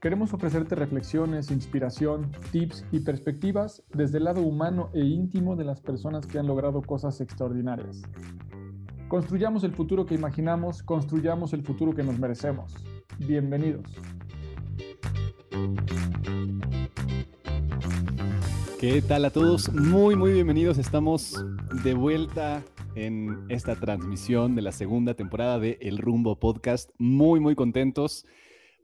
Queremos ofrecerte reflexiones, inspiración, tips y perspectivas desde el lado humano e íntimo de las personas que han logrado cosas extraordinarias. Construyamos el futuro que imaginamos, construyamos el futuro que nos merecemos. Bienvenidos. ¿Qué tal a todos? Muy, muy bienvenidos. Estamos de vuelta en esta transmisión de la segunda temporada de El Rumbo Podcast. Muy, muy contentos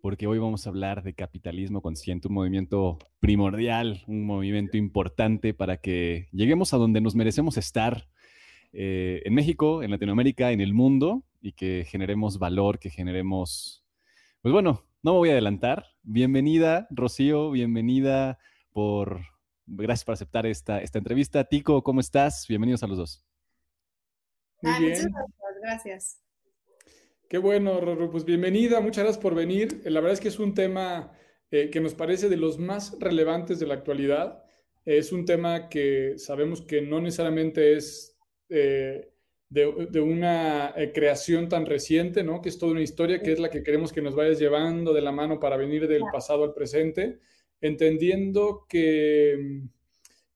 porque hoy vamos a hablar de capitalismo consciente, un movimiento primordial, un movimiento importante para que lleguemos a donde nos merecemos estar eh, en México, en Latinoamérica, en el mundo y que generemos valor, que generemos... Pues bueno, no me voy a adelantar. Bienvenida, Rocío, bienvenida por... Gracias por aceptar esta, esta entrevista. Tico, ¿cómo estás? Bienvenidos a los dos. Ah, muchas gracias. Qué bueno, Rorro. Pues bienvenida, muchas gracias por venir. La verdad es que es un tema eh, que nos parece de los más relevantes de la actualidad. Es un tema que sabemos que no necesariamente es eh, de, una eh, creación tan reciente, ¿no? Que es toda una historia que es la que queremos que nos vayas llevando de la mano para venir del pasado al presente, entendiendo que,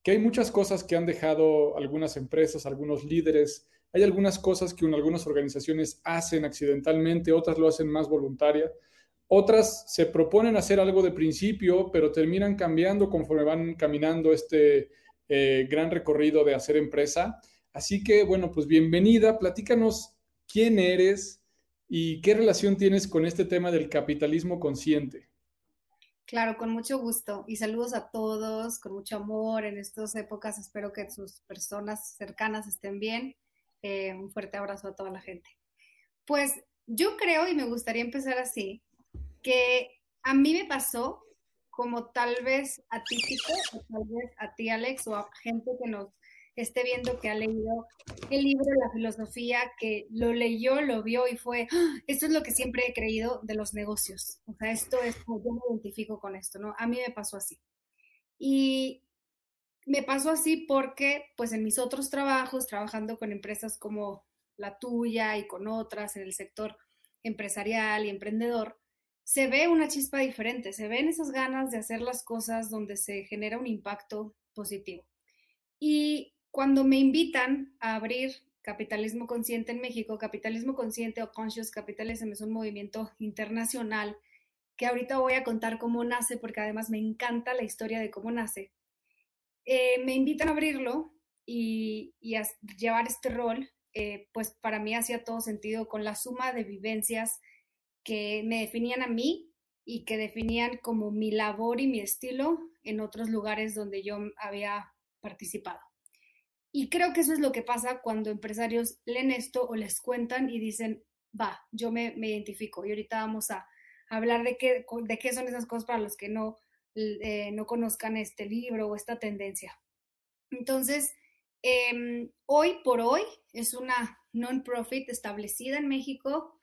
que hay muchas cosas que han dejado algunas empresas, algunos líderes, hay algunas cosas que algunas organizaciones hacen accidentalmente, otras lo hacen más voluntaria. Otras se proponen hacer algo de principio, pero terminan cambiando conforme van caminando este eh, gran recorrido de hacer empresa. Así que, bueno, pues bienvenida, platícanos quién eres y qué relación tienes con este tema del capitalismo consciente. Claro, con mucho gusto y saludos a todos, con mucho amor en estas épocas. Espero que sus personas cercanas estén bien. Eh, un fuerte abrazo a toda la gente. Pues yo creo, y me gustaría empezar así, que a mí me pasó como tal vez a ti, o tal vez a ti, Alex, o a gente que nos esté viendo que ha leído el libro La filosofía, que lo leyó, lo vio y fue, ¡Ah! esto es lo que siempre he creído de los negocios. O sea, esto es yo me identifico con esto, ¿no? A mí me pasó así. Y me pasó así porque, pues en mis otros trabajos, trabajando con empresas como la tuya y con otras en el sector empresarial y emprendedor, se ve una chispa diferente, se ven esas ganas de hacer las cosas donde se genera un impacto positivo. Y cuando me invitan a abrir Capitalismo Consciente en México, Capitalismo Consciente o Conscious Capitalism es un movimiento internacional que ahorita voy a contar cómo nace, porque además me encanta la historia de cómo nace. Eh, me invitan a abrirlo y, a llevar este rol, eh, pues para mí hacía todo sentido con la suma de vivencias que me definían a mí y que definían como mi labor y mi estilo en otros lugares donde yo había participado. Y creo que eso es lo que pasa cuando empresarios leen esto o les cuentan y dicen, va, yo me, identifico. Y ahorita vamos a hablar de qué, de qué son esas cosas para los que no eh, no conozcan este libro o esta tendencia. Entonces, em, hoy por hoy es una non-profit establecida en México,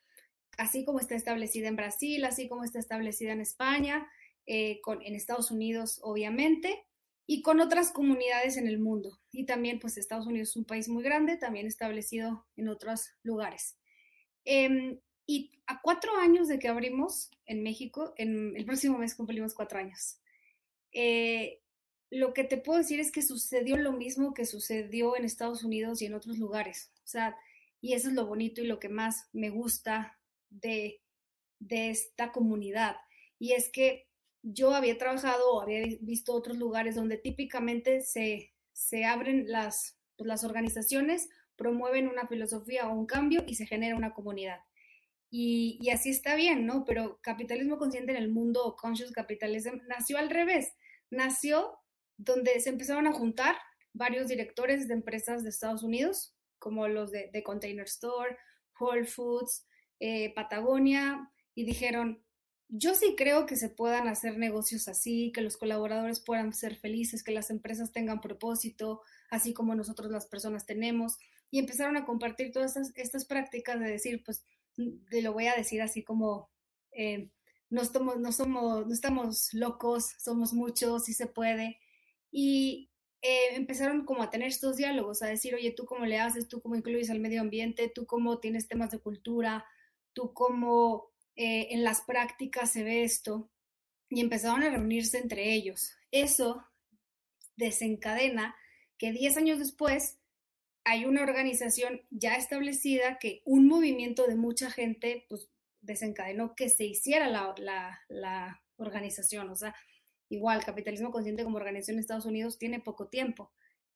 así como está establecida en Brasil, así como está establecida en España, eh, en Estados Unidos, obviamente, y con otras comunidades en el mundo. Y también, pues Estados Unidos es un país muy grande, también establecido en otros lugares. Em, y a cuatro años de que abrimos en México, en el próximo mes cumplimos cuatro años. Eh, lo que te puedo decir es que sucedió lo mismo que sucedió en Estados Unidos y en otros lugares. O sea, y eso es lo bonito y lo que más me gusta de, de esta comunidad. Y es que yo había trabajado o había visto otros lugares donde típicamente se, se abren las, pues, las organizaciones, promueven una filosofía o un cambio y se genera una comunidad. Y, y, así está bien, ¿no? Pero capitalismo consciente en el mundo conscious capitalism nació al revés. Nació donde se empezaron a juntar varios directores de empresas de Estados Unidos, como los de, de Container Store, Whole Foods, eh, Patagonia, y dijeron, yo sí creo que se puedan hacer negocios así, que los colaboradores puedan ser felices, que las empresas tengan propósito, así como nosotros las personas tenemos. Y empezaron a compartir todas estas, prácticas de decir, pues, te lo voy a decir así como, eh, no, estamos, no, somos, no estamos locos, somos muchos, sí se puede. Y eh, empezaron como a tener estos diálogos, a decir, oye, tú cómo le haces, tú cómo incluyes al medio ambiente, tú cómo tienes temas de cultura, tú cómo eh, en las prácticas se ve esto. Y empezaron a reunirse entre ellos. Eso desencadena que 10 años después hay una organización ya establecida que un movimiento de mucha gente pues desencadenó que se hiciera la, la, organización. O sea, igual, capitalismo consciente como organización en Estados Unidos tiene poco tiempo.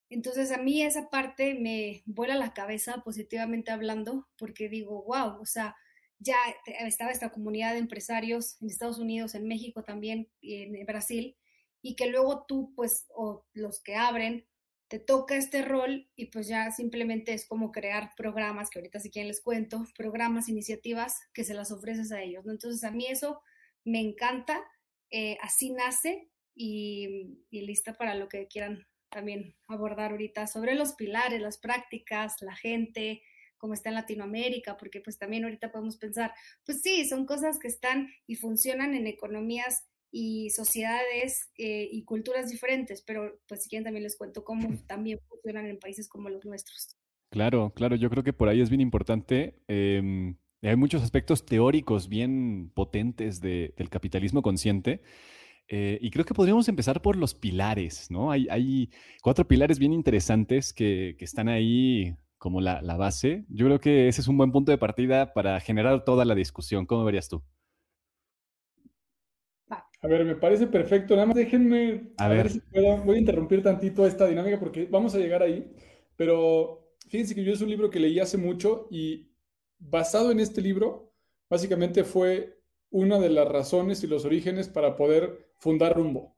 Entonces a mí esa parte me vuela la cabeza positivamente hablando porque digo, wow, o sea, ya estaba esta comunidad de empresarios en Estados Unidos, en México también, en Brasil, y que luego tú, pues, o los que abren, te toca este rol y pues ya simplemente es como crear programas, que ahorita si quieren les cuento, programas, iniciativas que se las ofreces a ellos, ¿no? Entonces a mí eso me encanta eh, así nace y, lista para lo que quieran también abordar ahorita sobre los pilares, las prácticas, la gente, cómo está en Latinoamérica, porque pues también ahorita podemos pensar, pues sí, son cosas que están y funcionan en economías y sociedades eh, y culturas diferentes, pero pues si quieren también les cuento cómo también funcionan en países como los nuestros. Claro, claro, yo creo que por ahí es bien importante. Em, hay muchos aspectos teóricos bien potentes del capitalismo consciente. Eh, y creo que podríamos empezar por los pilares, ¿no? Hay, cuatro pilares bien interesantes que, están ahí como la, base. Yo creo que ese es un buen punto de partida para generar toda la discusión. ¿Cómo verías tú? A ver, me parece perfecto. Nada más déjenme a, ver. si puedo. Voy a interrumpir tantito esta dinámica porque vamos a llegar ahí. Pero fíjense que yo es un libro que leí hace mucho y basado en este libro, básicamente fue una de las razones y los orígenes para poder fundar Rumbo.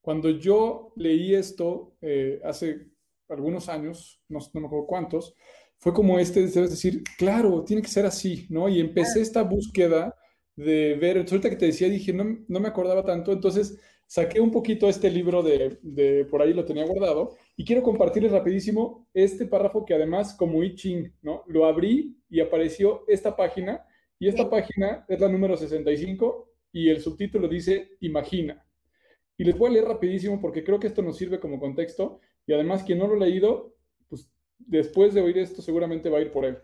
Cuando yo leí esto eh, hace algunos años, no, no, me acuerdo cuántos, fue como este, es decir, claro, tiene que ser así, ¿no? Y empecé esta búsqueda de ver, ahorita que te decía, dije, no, no me acordaba tanto, entonces saqué un poquito este libro de, de, por ahí lo tenía guardado y quiero compartirles rapidísimo este párrafo que además como I Ching, ¿no? Lo abrí y apareció esta página y esta página es la número 65 y el subtítulo dice Imagina. Y les voy a leer rapidísimo porque creo que esto nos sirve como contexto y además quien no lo ha leído, pues después de oír esto seguramente va a ir por él.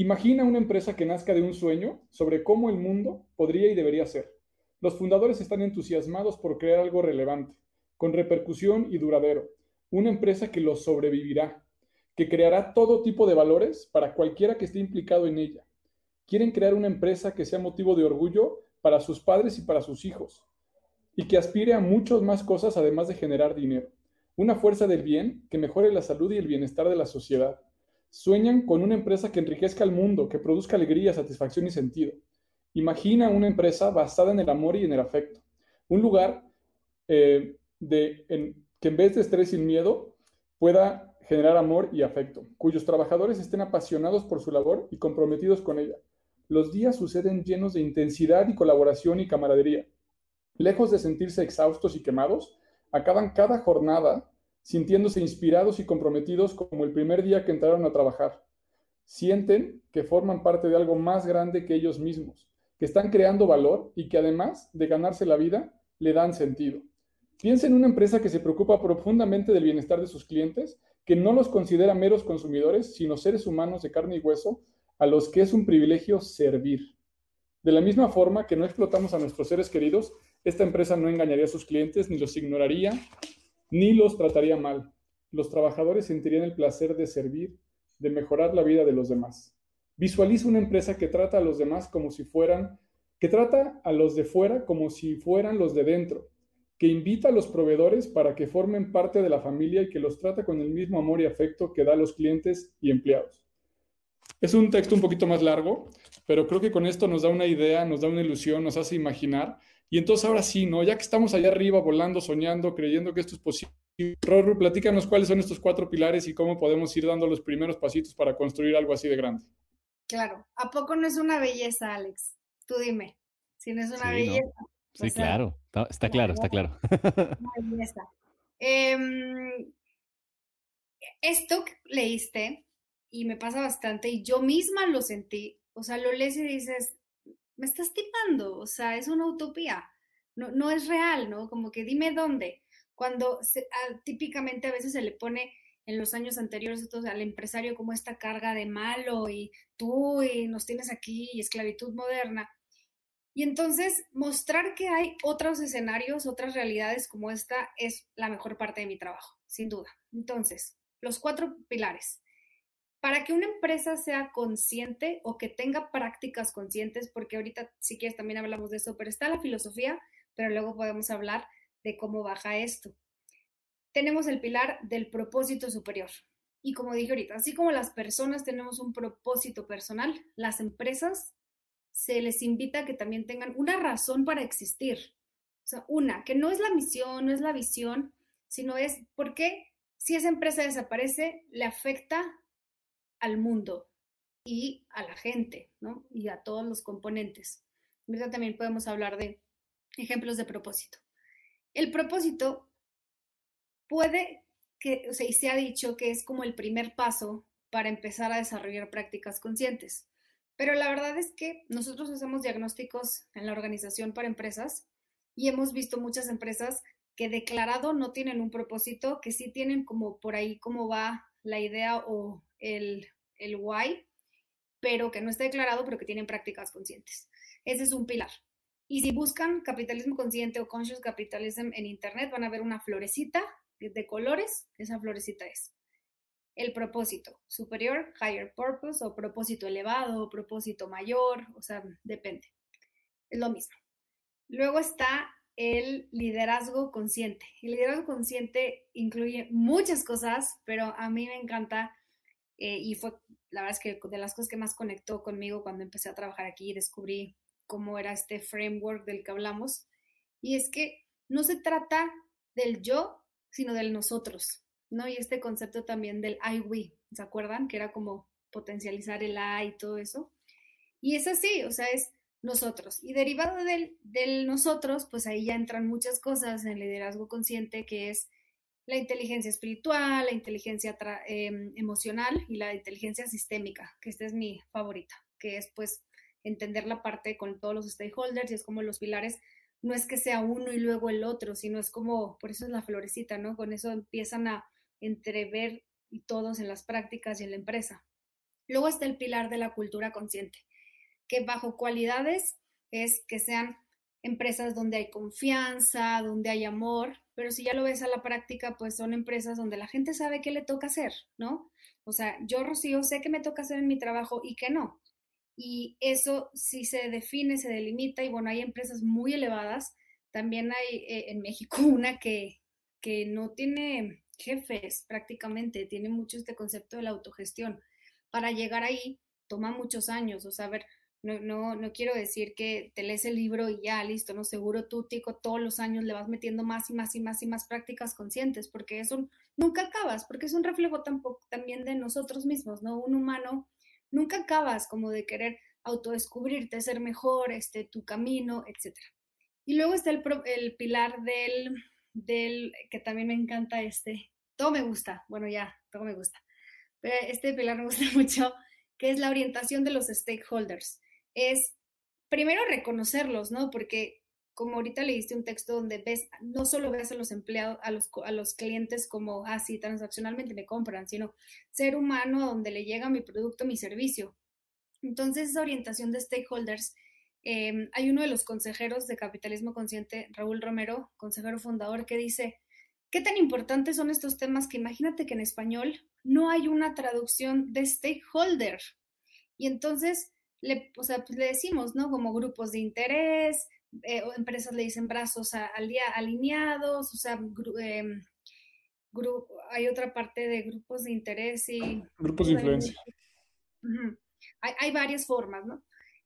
Imagina una empresa que nazca de un sueño sobre cómo el mundo podría y debería ser. Los fundadores están entusiasmados por crear algo relevante, con repercusión y duradero, una empresa que los sobrevivirá, que creará todo tipo de valores para cualquiera que esté implicado en ella. Quieren crear una empresa que sea motivo de orgullo para sus padres y para sus hijos, y que aspire a muchas más cosas además de generar dinero. Una fuerza del bien que mejore la salud y el bienestar de la sociedad. Sueñan con una empresa que enriquezca al mundo, que produzca alegría, satisfacción y sentido. Imagina una empresa basada en el amor y en el afecto. Un lugar eh, de, que en vez de estrés y miedo pueda generar amor y afecto, cuyos trabajadores estén apasionados por su labor y comprometidos con ella. Los días suceden llenos de intensidad y colaboración y camaradería. Lejos de sentirse exhaustos y quemados, acaban cada jornada sintiéndose inspirados y comprometidos como el primer día que entraron a trabajar. Sienten que forman parte de algo más grande que ellos mismos, que están creando valor y que además de ganarse la vida, le dan sentido. Piensa en una empresa que se preocupa profundamente del bienestar de sus clientes, que no los considera meros consumidores, sino seres humanos de carne y hueso, a los que es un privilegio servir. De la misma forma que no explotamos a nuestros seres queridos, esta empresa no engañaría a sus clientes, ni los ignoraría, ni los trataría mal. Los trabajadores sentirían el placer de servir, de mejorar la vida de los demás. Visualiza una empresa que trata a los demás como si fueran, que trata a los de fuera como si fueran los de dentro, que invita a los proveedores para que formen parte de la familia y que los trata con el mismo amor y afecto que da a los clientes y empleados. Es un texto un poquito más largo, pero creo que con esto nos da una idea, nos da una ilusión, nos hace imaginar. Y entonces ahora sí, ¿no? Ya que estamos allá arriba volando, soñando, creyendo que esto es posible, Rorru, platícanos cuáles son estos cuatro pilares y cómo podemos ir dando los primeros pasitos para construir algo así de grande. Claro, ¿a poco no es una belleza, Alex? Tú dime, si no es una belleza. Sí, claro, está, claro, está claro. Una belleza. Em, esto que leíste, y me pasa bastante, y yo misma lo sentí, o sea, lo lees y dices, me estás tipando, o sea, es una utopía, no, no es real, ¿no? Como que dime dónde cuando ah, típicamente a veces se le pone en los años anteriores al empresario como esta carga de malo y tú y nos tienes aquí y esclavitud moderna. Y entonces mostrar que hay otros escenarios, otras realidades como esta es la mejor parte de mi trabajo, sin duda. Entonces, los cuatro pilares. Para que una empresa sea consciente o que tenga prácticas conscientes, porque ahorita si quieres también hablamos de eso, pero está la filosofía, pero luego podemos hablar de cómo baja esto. Tenemos el pilar del propósito superior. Y como dije ahorita, así como las personas tenemos un propósito personal, las empresas se les invita a que también tengan una razón para existir. O sea, una, que no es la misión, no es la visión, sino es por qué si esa empresa desaparece le afecta al mundo y a la gente, ¿no? Y a todos los componentes. Ahorita también podemos hablar de ejemplos de propósito. El propósito puede que, o sea, y se ha dicho que es como el primer paso para empezar a desarrollar prácticas conscientes. Pero la verdad es que nosotros hacemos diagnósticos en la organización para empresas y hemos visto muchas empresas que declarado no tienen un propósito, que sí tienen como por ahí cómo va la idea o el, el why, pero que no está declarado, pero que tienen prácticas conscientes. Ese es un pilar. Y si buscan capitalismo consciente o conscious capitalism en internet, van a ver una florecita de colores. Esa florecita es el propósito superior, higher purpose, o propósito elevado, o propósito mayor, o sea, depende. Es lo mismo. Luego está el liderazgo consciente. El liderazgo consciente incluye muchas cosas, pero a mí me encanta eh, y fue la verdad es que de las cosas que más conectó conmigo cuando empecé a trabajar aquí descubrí cómo era este framework del que hablamos. Y es que no se trata del yo, sino del nosotros, ¿no? Y este concepto también del I, we, ¿se acuerdan? Que era como potencializar el I y todo eso. Y es así, o sea, es nosotros. Y derivado del, del nosotros, pues ahí ya entran muchas cosas en el liderazgo consciente, que es la inteligencia espiritual, la inteligencia em, emocional y la inteligencia sistémica, que esta es mi favorita, que es pues entender la parte con todos los stakeholders y es como los pilares, no es que sea uno y luego el otro, sino es como, por eso es la florecita, ¿no? Con eso empiezan a entrever y todos en las prácticas y en la empresa. Luego está el pilar de la cultura consciente, que bajo cualidades es que sean empresas donde hay confianza, donde hay amor, pero si ya lo ves a la práctica, pues son empresas donde la gente sabe qué le toca hacer, ¿no? O sea, yo, Rocío, sé que me toca hacer en mi trabajo y que no y eso sí se define, se delimita y bueno, hay empresas muy elevadas. También hay eh, en México una que, que no tiene jefes prácticamente, tiene mucho este concepto de la autogestión. Para llegar ahí toma muchos años, o sea, ver, no, no, no quiero decir que te lees el libro y ya, listo, no, seguro tú, Tico, todos los años le vas metiendo más y más y más y más prácticas conscientes, porque eso nunca acabas, porque es un reflejo tampoco, también de nosotros mismos, ¿no? Un humano nunca acabas como de querer autodescubrirte, ser mejor, este, tu camino, etc. Y luego está el, el pilar del, del, que también me encanta este, todo me gusta, bueno ya, todo me gusta, pero este pilar me gusta mucho, que es la orientación de los stakeholders. Es primero reconocerlos, ¿no? Porque como ahorita leíste un texto donde ves, no solo ves a los empleados, a los, a los clientes como, así ah, transaccionalmente me compran, sino ser humano donde le llega mi producto, mi servicio. Entonces, esa orientación de stakeholders, em, hay uno de los consejeros de capitalismo consciente, Raúl Romero, consejero fundador, que dice, ¿qué tan importantes son estos temas que imagínate que en español no hay una traducción de stakeholder? Y entonces, le, o sea, pues le decimos, ¿no? Como grupos de interés, eh, empresas le dicen brazos alineados, o sea, em, hay otra parte de grupos de interés y... Grupos de influencia. hay, hay, varias formas, ¿no?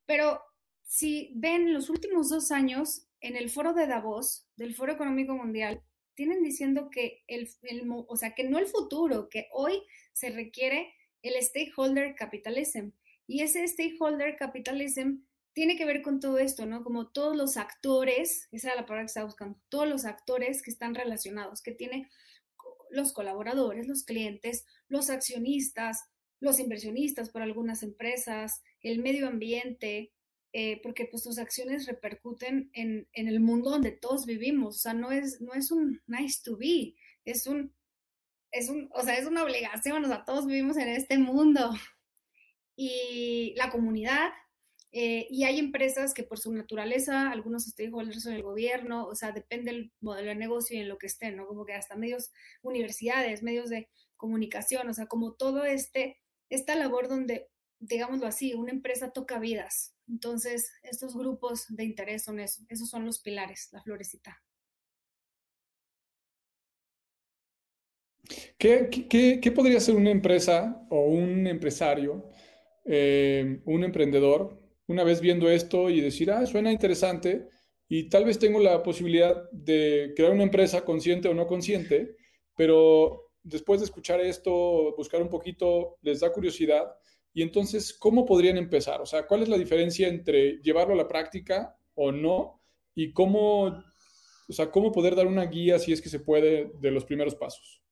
Pero si ven los últimos dos años, en el foro de Davos, del Foro Económico Mundial, tienen diciendo que el, o sea, que no el futuro, que hoy se requiere el stakeholder capitalism. Y ese stakeholder capitalism tiene que ver con todo esto, ¿no? Como todos los actores, esa era la palabra que estaba buscando, todos los actores que están relacionados, que tiene los colaboradores, los clientes, los accionistas, los inversionistas por algunas empresas, el medio ambiente, eh, porque pues tus acciones repercuten en, en, el mundo donde todos vivimos, o sea, no es, no es un nice to be, es un, es un, o sea, es una obligación, o sea, todos vivimos en este mundo. Y la comunidad, eh, y hay empresas que por su naturaleza, algunos stakeholders son el gobierno, o sea, depende del modelo de negocio y en lo que estén, ¿no? Como que hasta medios, universidades, medios de comunicación, o sea, como todo este, esta labor donde, digámoslo así, una empresa toca vidas, entonces, estos grupos de interés son eso, esos son los pilares, la florecita. ¿Qué, podría ser una empresa o un empresario, eh, un emprendedor, una vez viendo esto y decir, ah, suena interesante y tal vez tengo la posibilidad de crear una empresa consciente o no consciente, pero después de escuchar esto, buscar un poquito, les da curiosidad y entonces, ¿cómo podrían empezar? O sea, ¿cuál es la diferencia entre llevarlo a la práctica o no? Y cómo, o sea, cómo poder dar una guía, si es que se puede, de los primeros pasos.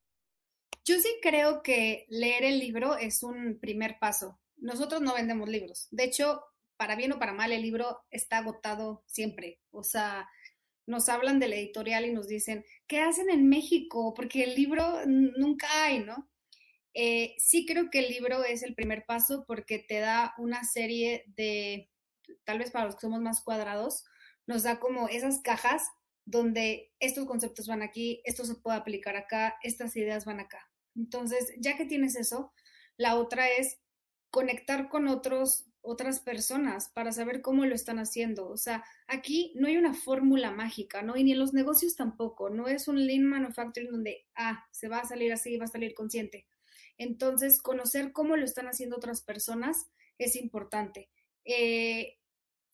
Yo sí creo que leer el libro es un primer paso. Nosotros no vendemos libros. De hecho, para bien o para mal, el libro está agotado siempre. O sea, nos hablan del editorial y nos dicen, ¿qué hacen en México? Porque el libro nunca hay, ¿no? Eh, sí creo que el libro es el primer paso porque te da una serie de, tal vez para los que somos más cuadrados, nos da como esas cajas donde estos conceptos van aquí, esto se puede aplicar acá, estas ideas van acá. Entonces, ya que tienes eso, la otra es conectar con otros, otras personas para saber cómo lo están haciendo. O sea, aquí no hay una fórmula mágica, ¿no? Y ni en los negocios tampoco. No es un lean manufacturing donde, ah, se va a salir así, va a salir consciente. Entonces, conocer cómo lo están haciendo otras personas es importante. Eh,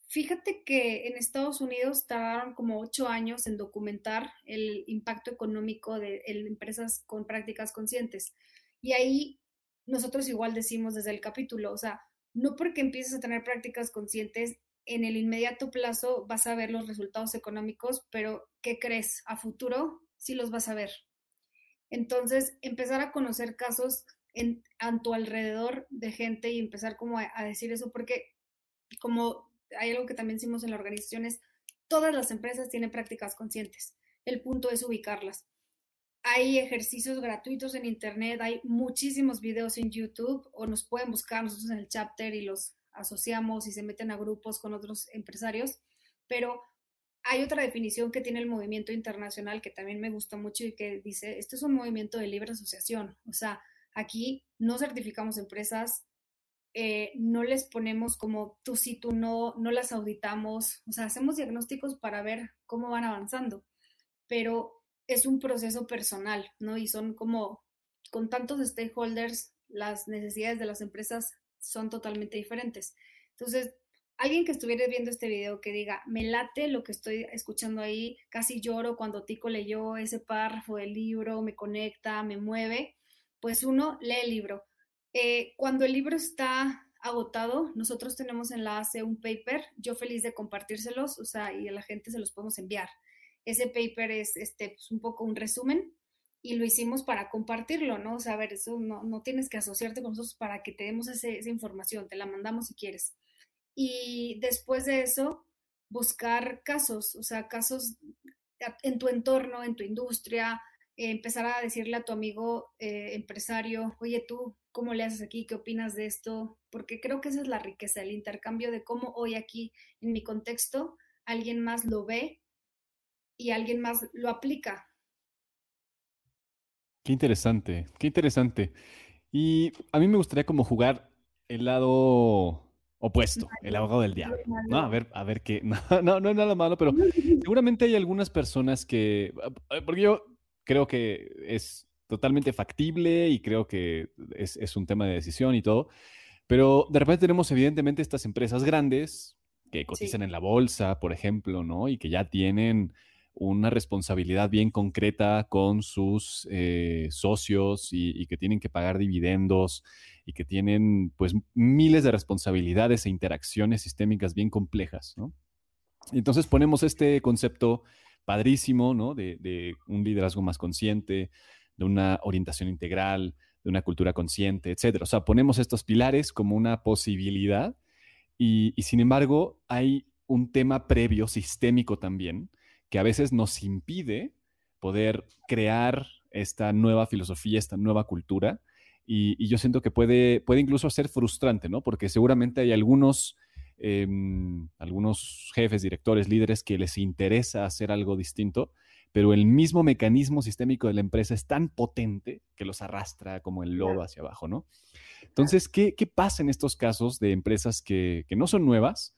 fíjate que en Estados Unidos tardaron como ocho años en documentar el impacto económico de, empresas con prácticas conscientes. Y ahí nosotros igual decimos desde el capítulo, o sea, no porque empieces a tener prácticas conscientes, en el inmediato plazo vas a ver los resultados económicos, pero ¿qué crees? A futuro sí los vas a ver. Entonces, empezar a conocer casos en, a tu alrededor de gente y empezar como a, decir eso, porque como hay algo que también hicimos en la organización es, todas las empresas tienen prácticas conscientes. El punto es ubicarlas. Hay ejercicios gratuitos en Internet, hay muchísimos videos en YouTube o nos pueden buscar nosotros en el chapter y los asociamos y se meten a grupos con otros empresarios, pero hay otra definición que tiene el movimiento internacional que también me gusta mucho y que dice, esto es un movimiento de libre asociación, o sea, aquí no certificamos empresas, eh, no les ponemos como tú sí, tú no, no las auditamos, o sea, hacemos diagnósticos para ver cómo van avanzando, pero es un proceso personal, ¿no? Y son como, con tantos stakeholders, las necesidades de las empresas son totalmente diferentes. Entonces, alguien que estuviera viendo este video que diga, me late lo que estoy escuchando ahí, casi lloro cuando Tico leyó ese párrafo del libro, me conecta, me mueve, pues uno lee el libro. Eh, cuando el libro está agotado, nosotros tenemos en la ACE un paper, yo feliz de compartírselos, o sea, y a la gente se los podemos enviar. Ese paper es este, pues, un poco un resumen y lo hicimos para compartirlo, ¿no? O sea, a ver, eso no, no tienes que asociarte con nosotros para que te demos esa información, te la mandamos si quieres y después de eso buscar casos, o sea, casos en tu entorno, en tu industria, empezar a decirle a tu amigo eh, empresario, oye tú, ¿cómo le haces aquí? ¿Qué opinas de esto? Porque creo que esa es la riqueza, el intercambio de cómo hoy aquí, en mi contexto, alguien más lo ve y alguien más lo aplica. Qué interesante, qué interesante. Y a mí me gustaría como jugar el lado opuesto, el abogado del diablo. No, a ver, a ver qué. No, no, no es nada malo, pero seguramente hay algunas personas que. Eh, porque yo creo que es totalmente factible y creo que es, es un tema de decisión y todo. Pero de repente tenemos, evidentemente, estas empresas grandes que cotizan en la bolsa, por ejemplo, ¿no? Y que ya tienen una responsabilidad bien concreta con sus eh, socios y, que tienen que pagar dividendos y que tienen pues miles de responsabilidades e interacciones sistémicas bien complejas, ¿no? Entonces ponemos este concepto padrísimo, ¿no? De, un liderazgo más consciente, de una orientación integral, de una cultura consciente, etcétera. O sea, ponemos estos pilares como una posibilidad y sin embargo hay un tema previo, sistémico también, que a veces nos impide poder crear esta nueva filosofía, esta nueva cultura. Y, yo siento que puede, puede incluso ser frustrante, ¿no? Porque seguramente hay algunos, em, algunos jefes, directores, líderes que les interesa hacer algo distinto, pero el mismo mecanismo sistémico de la empresa es tan potente que los arrastra como el lobo hacia abajo, ¿no? Entonces, ¿qué, ¿qué, pasa en estos casos de empresas que, que no son nuevas,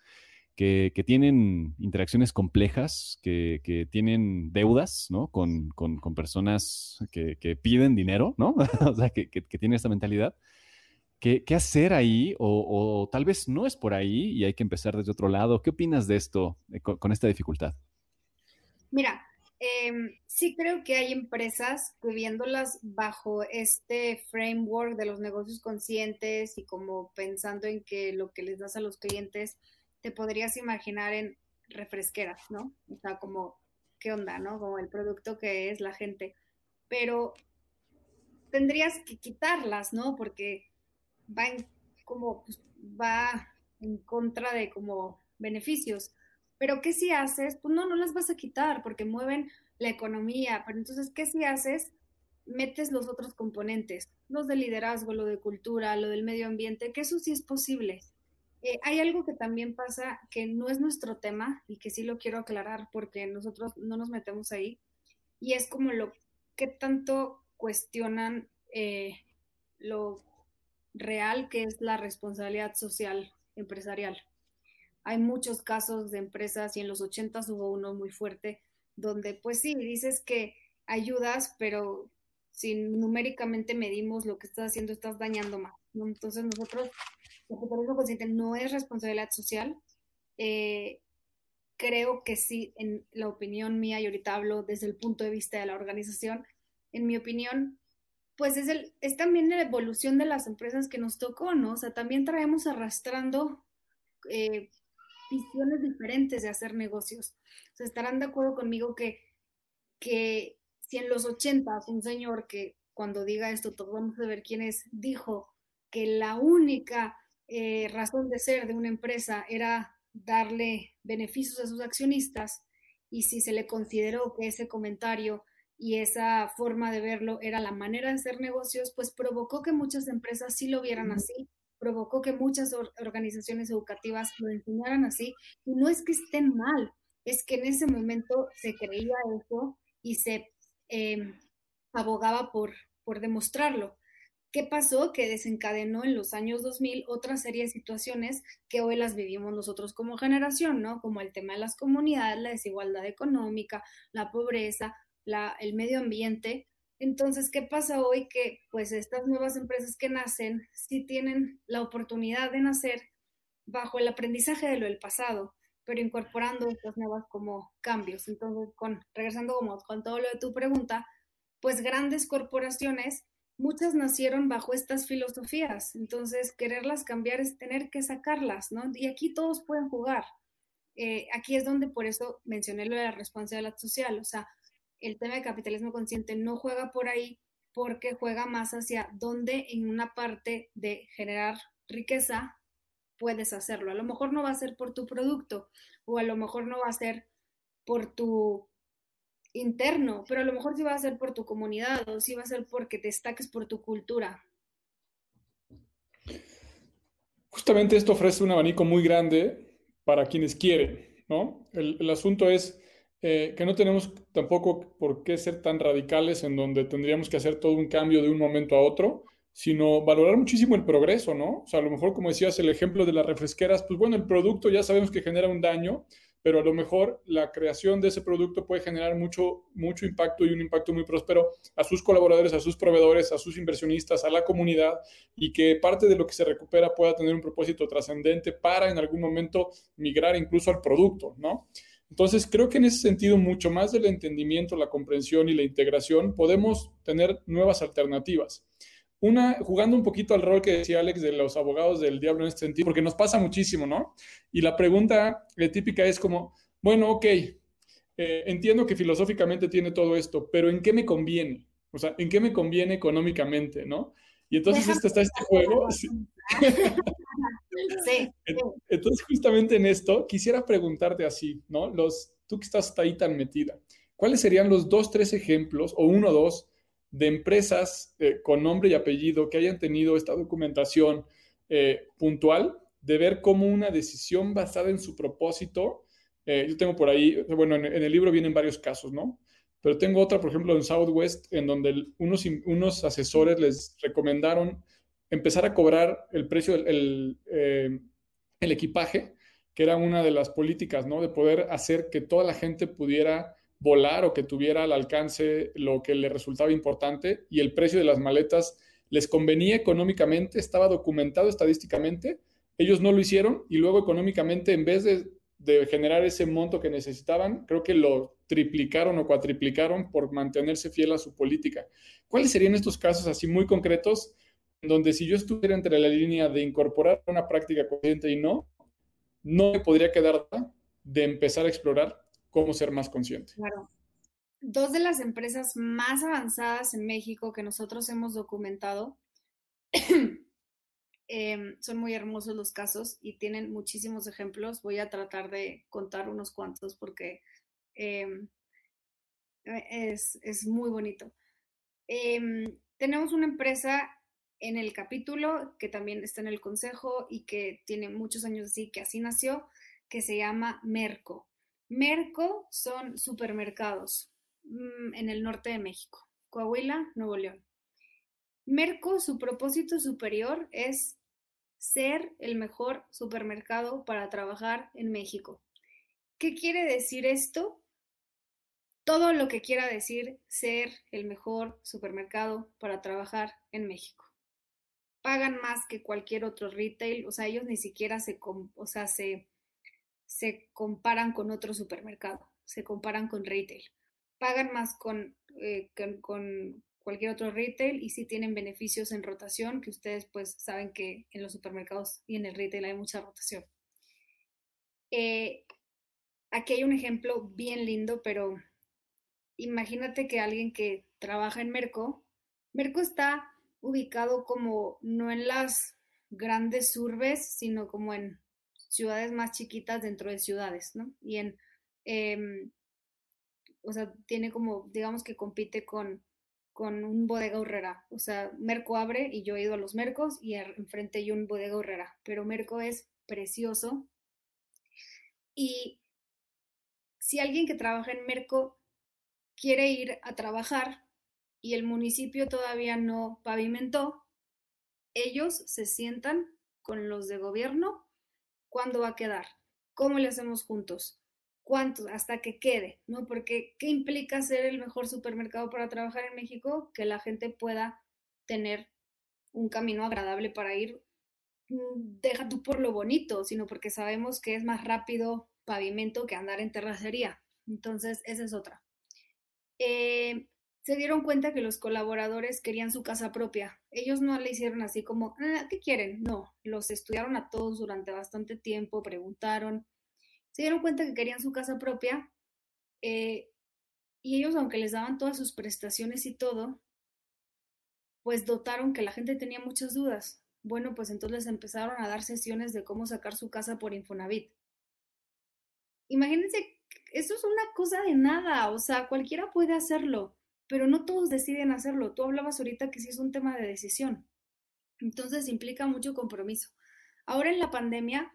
que, tienen interacciones complejas, que, tienen deudas, ¿no? Con, personas que, piden dinero, ¿no? o sea, que, tienen esta mentalidad. ¿Qué, hacer ahí? O, tal vez no es por ahí y hay que empezar desde otro lado. ¿Qué opinas de esto, con, esta dificultad? Mira, em, sí creo que hay empresas que viéndolas bajo este framework de los negocios conscientes y como pensando en que lo que les das a los clientes te podrías imaginar en refresqueras, ¿no? O sea, como, ¿qué onda, no? Como el producto que es la gente. Pero tendrías que quitarlas, ¿no? Porque va en, como, pues, va en contra de como beneficios. Pero ¿qué si haces? Pues no, no las vas a quitar porque mueven la economía. Pero entonces, ¿qué si haces? Metes los otros componentes, los de liderazgo, lo de cultura, lo del medio ambiente, que eso sí es posible. Eh, hay algo que también pasa que no es nuestro tema y que sí lo quiero aclarar porque nosotros no nos metemos ahí y es como lo que tanto cuestionan eh, lo real que es la responsabilidad social empresarial. Hay muchos casos de empresas y en los 80 hubo uno muy fuerte donde pues sí, dices que ayudas, pero si numéricamente medimos lo que estás haciendo, estás dañando más. Entonces nosotros el capitalismo consciente no es responsabilidad social. Eh, creo que sí, en la opinión mía, y ahorita hablo desde el punto de vista de la organización, en mi opinión, pues es, el, es también la evolución de las empresas que nos tocó, ¿no? O sea, también traemos arrastrando eh, visiones diferentes de hacer negocios. O sea, estarán de acuerdo conmigo que, que si en los 80 un señor que cuando diga esto todos vamos a ver quién es, dijo que la única eh, razón de ser de una empresa era darle beneficios a sus accionistas y si se le consideró que ese comentario y esa forma de verlo era la manera de hacer negocios, pues provocó que muchas empresas sí lo vieran así, provocó que muchas organizaciones educativas lo enseñaran así, y no es que estén mal, es que en ese momento se creía eso y se em, abogaba por, por demostrarlo. ¿Qué pasó? Que desencadenó en los años 2000 otra serie de situaciones que hoy las vivimos nosotros como generación, ¿no? Como el tema de las comunidades, la desigualdad económica, la pobreza, la, el medio ambiente. Entonces, ¿qué pasa hoy? Que pues estas nuevas empresas que nacen sí tienen la oportunidad de nacer bajo el aprendizaje de lo del pasado, pero incorporando estas nuevas como cambios. Entonces, con, regresando como con todo lo de tu pregunta, pues grandes corporaciones muchas nacieron bajo estas filosofías, entonces quererlas cambiar es tener que sacarlas, ¿no? Y aquí todos pueden jugar. Eh, aquí es donde por eso mencioné lo de la responsabilidad social, o sea, el tema de capitalismo consciente no juega por ahí porque juega más hacia dónde en una parte de generar riqueza puedes hacerlo. A lo mejor no va a ser por tu producto o a lo mejor no va a ser por tu interno, pero a lo mejor sí va a ser por tu comunidad o sí va a ser porque te destaques por tu cultura. Justamente esto ofrece un abanico muy grande para quienes quieren, ¿no? El, asunto es eh, que no tenemos tampoco por qué ser tan radicales en donde tendríamos que hacer todo un cambio de un momento a otro, sino valorar muchísimo el progreso, ¿no? O sea, a lo mejor, como decías, el ejemplo de las refresqueras, pues bueno, el producto ya sabemos que genera un daño, pero a lo mejor la creación de ese producto puede generar mucho, mucho impacto y un impacto muy próspero a sus colaboradores, a sus proveedores, a sus inversionistas, a la comunidad y que parte de lo que se recupera pueda tener un propósito trascendente para en algún momento migrar incluso al producto, ¿no? Entonces, creo que en ese sentido, mucho más del entendimiento, la comprensión y la integración, podemos tener nuevas alternativas. Una, jugando un poquito al rol que decía Alex de los abogados del diablo en este sentido, porque nos pasa muchísimo, ¿no? Y la pregunta eh, típica es como, bueno, ok, eh, entiendo que filosóficamente tiene todo esto, pero ¿en qué me conviene? O sea, ¿en qué me conviene económicamente, no? Y entonces este, está este juego. Sí. Entonces, justamente en esto, quisiera preguntarte así, ¿no? Los, tú que estás ahí tan metida, ¿cuáles serían los dos, tres ejemplos, o uno o dos, de empresas eh, con nombre y apellido que hayan tenido esta documentación eh, puntual de ver cómo una decisión basada en su propósito, eh, yo tengo por ahí, bueno, en, el libro vienen varios casos, ¿no? Pero tengo otra, por ejemplo, en Southwest, en donde unos, unos asesores les recomendaron empezar a cobrar el precio, el, el equipaje, que era una de las políticas, ¿no? De poder hacer que toda la gente pudiera volar o que tuviera al alcance lo que le resultaba importante y el precio de las maletas les convenía económicamente, estaba documentado estadísticamente, ellos no lo hicieron y luego económicamente en vez de, generar ese monto que necesitaban, creo que lo triplicaron o cuatriplicaron por mantenerse fiel a su política. ¿Cuáles serían estos casos así muy concretos donde si yo estuviera entre la línea de incorporar una práctica consciente y no, no me podría quedar de empezar a explorar cómo ser más consciente. Claro. Dos de las empresas más avanzadas en México que nosotros hemos documentado, em, son muy hermosos los casos y tienen muchísimos ejemplos. Voy a tratar de contar unos cuantos porque em, es, es, muy bonito. Em, tenemos una empresa en el capítulo que también está en el consejo y que tiene muchos años así, que así nació, que se llama Merco. Merco son supermercados mm, en el norte de México, Coahuila, Nuevo León. Merco, su propósito superior es ser el mejor supermercado para trabajar en México. ¿Qué quiere decir esto? Todo lo que quiera decir ser el mejor supermercado para trabajar en México. Pagan más que cualquier otro retail, o sea, ellos ni siquiera se, o sea, se se comparan con otro supermercado, se comparan con retail. Pagan más con, eh, con, cualquier otro retail y sí tienen beneficios en rotación, que ustedes pues saben que en los supermercados y en el retail hay mucha rotación. Eh, aquí hay un ejemplo bien lindo, pero imagínate que alguien que trabaja en Merco, Merco está ubicado como no en las grandes urbes, sino como en ciudades más chiquitas dentro de ciudades, ¿no? Y en, em, o sea, tiene como, digamos que compite con, con un bodega horrera. O sea, Merco abre y yo he ido a los Mercos y enfrente hay un bodega horrera, pero Merco es precioso. Y si alguien que trabaja en Merco quiere ir a trabajar y el municipio todavía no pavimentó, ellos se sientan con los de gobierno ¿Cuándo va a quedar? ¿Cómo le hacemos juntos? ¿Cuánto? Hasta que quede, ¿no? Porque ¿qué implica ser el mejor supermercado para trabajar en México? Que la gente pueda tener un camino agradable para ir. Mm, deja tú por lo bonito, sino porque sabemos que es más rápido pavimento que andar en terracería. Entonces, esa es otra. Eh, se dieron cuenta que los colaboradores querían su casa propia. Ellos no le hicieron así como, ah, ¿qué quieren? No, los estudiaron a todos durante bastante tiempo, preguntaron, se dieron cuenta que querían su casa propia eh, y ellos, aunque les daban todas sus prestaciones y todo, pues dotaron que la gente tenía muchas dudas. Bueno, pues entonces empezaron a dar sesiones de cómo sacar su casa por Infonavit. Imagínense, eso es una cosa de nada, o sea, cualquiera puede hacerlo pero no todos deciden hacerlo. Tú hablabas ahorita que sí es un tema de decisión. Entonces implica mucho compromiso. Ahora en la pandemia,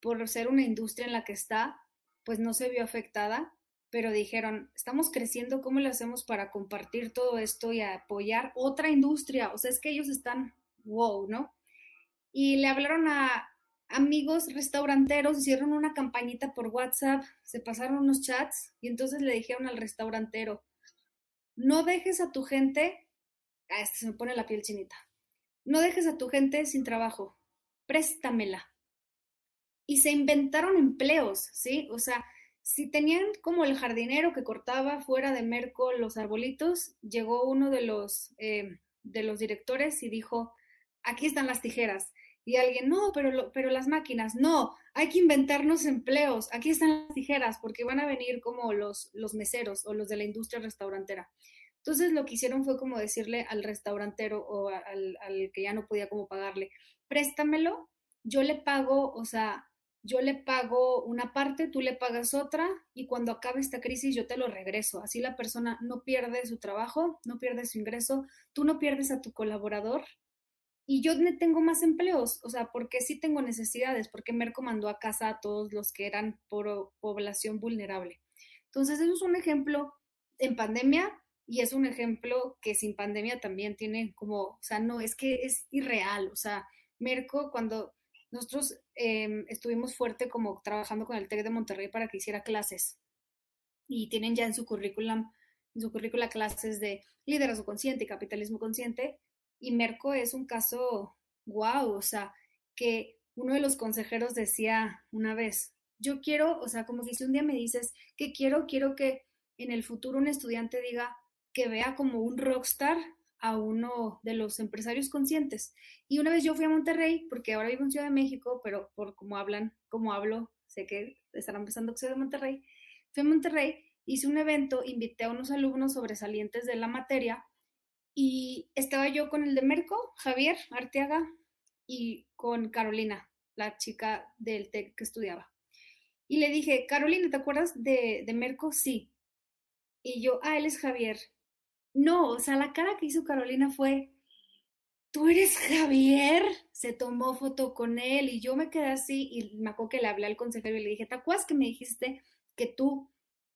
por ser una industria en la que está, pues no se vio afectada pero dijeron, estamos creciendo, ¿cómo lo hacemos para compartir todo esto y apoyar otra industria? O sea, es que ellos están, wow, ¿no? Y le hablaron a amigos restauranteros, hicieron una campañita por WhatsApp, se pasaron unos chats y entonces le dijeron al restaurantero, no dejes a tu gente, a este se me pone la piel chinita, no dejes a tu gente sin trabajo, préstamela. Y se inventaron empleos, ¿sí? O sea, si tenían como el jardinero que cortaba fuera de Merco los arbolitos, llegó uno de los, eh, de los directores y dijo, aquí están las tijeras. Y alguien, no, pero, pero las máquinas, no, hay que inventarnos empleos, aquí están las tijeras, porque van a venir como los, los meseros o los de la industria restaurantera. Entonces lo que hicieron fue como decirle al restaurantero o al, al que ya no podía como pagarle, préstamelo, yo le pago, o sea, yo le pago una parte, tú le pagas otra y cuando acabe esta crisis yo te lo regreso. Así la persona no pierde su trabajo, no pierde su ingreso, tú no pierdes a tu colaborador y yo tengo más empleos, o sea, porque sí tengo necesidades, porque Merco mandó a casa a todos los que eran por población vulnerable. Entonces, eso es un ejemplo en pandemia y es un ejemplo que sin pandemia también tiene como, o sea, no, es que es irreal, o sea, Merco cuando nosotros em, estuvimos fuerte como trabajando con el TEC de Monterrey para que hiciera clases y tienen ya en su currículum, en su currícula clases de liderazgo consciente y capitalismo consciente y Merco es un caso wow, o sea, que uno de los consejeros decía una vez, yo quiero, o sea, como que si un día me dices que quiero, quiero que en el futuro un estudiante diga que vea como un rockstar a uno de los empresarios conscientes. Y una vez yo fui a Monterrey, porque ahora vivo en Ciudad de México, pero por cómo hablan, cómo hablo, sé que estarán pensando que soy de Monterrey. Fui a Monterrey, hice un evento, invité a unos alumnos sobresalientes de la materia y estaba yo con el de Merco, Javier Arteaga, y con Carolina, la chica del TEC que estudiaba. Y le dije, Carolina, ¿te acuerdas de, de Merco? Sí. Y yo, ah, él es Javier. No, o sea, la cara que hizo Carolina fue, ¿tú eres Javier? Se tomó foto con él y yo me quedé así y me acuerdo que le hablé al consejero y le dije, ¿te acuerdas que me dijiste que tú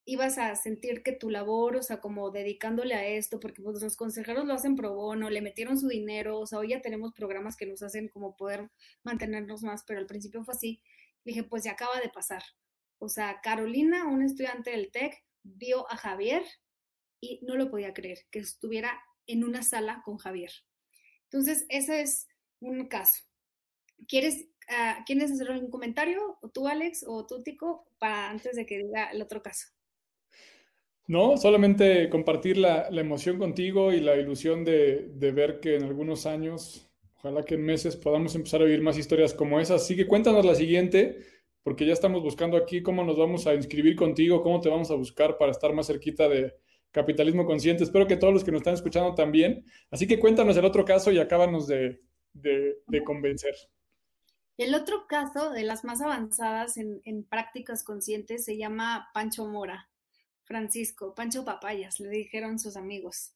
ibas a sentir que tu labor, o sea, como dedicándole a esto, porque pues, los consejeros lo hacen pro bono, le metieron su dinero, o sea, hoy ya tenemos programas que nos hacen como poder mantenernos más, pero al principio fue así. Dije, pues ya acaba de pasar. O sea, Carolina, un estudiante del TEC, vio a Javier y no lo podía creer, que estuviera en una sala con Javier. Entonces, ese es un caso. ¿Quieres, uh, ¿Quieres hacer algún comentario? ¿O tú, Alex, o tú, Tico, para antes de que diga el otro caso? No, solamente compartir la, emoción contigo y la ilusión de, ver que en algunos años, ojalá que en meses, podamos empezar a vivir más historias como esas. Así que cuéntanos la siguiente, porque ya estamos buscando aquí cómo nos vamos a inscribir contigo, cómo te vamos a buscar para estar más cerquita de, capitalismo consciente. Espero que todos los que nos están escuchando también. Así que cuéntanos el otro caso y acábanos de, de, convencer. El otro caso de las más avanzadas en, prácticas conscientes se llama Pancho Mora, Francisco, Pancho Papayas, le dijeron sus amigos.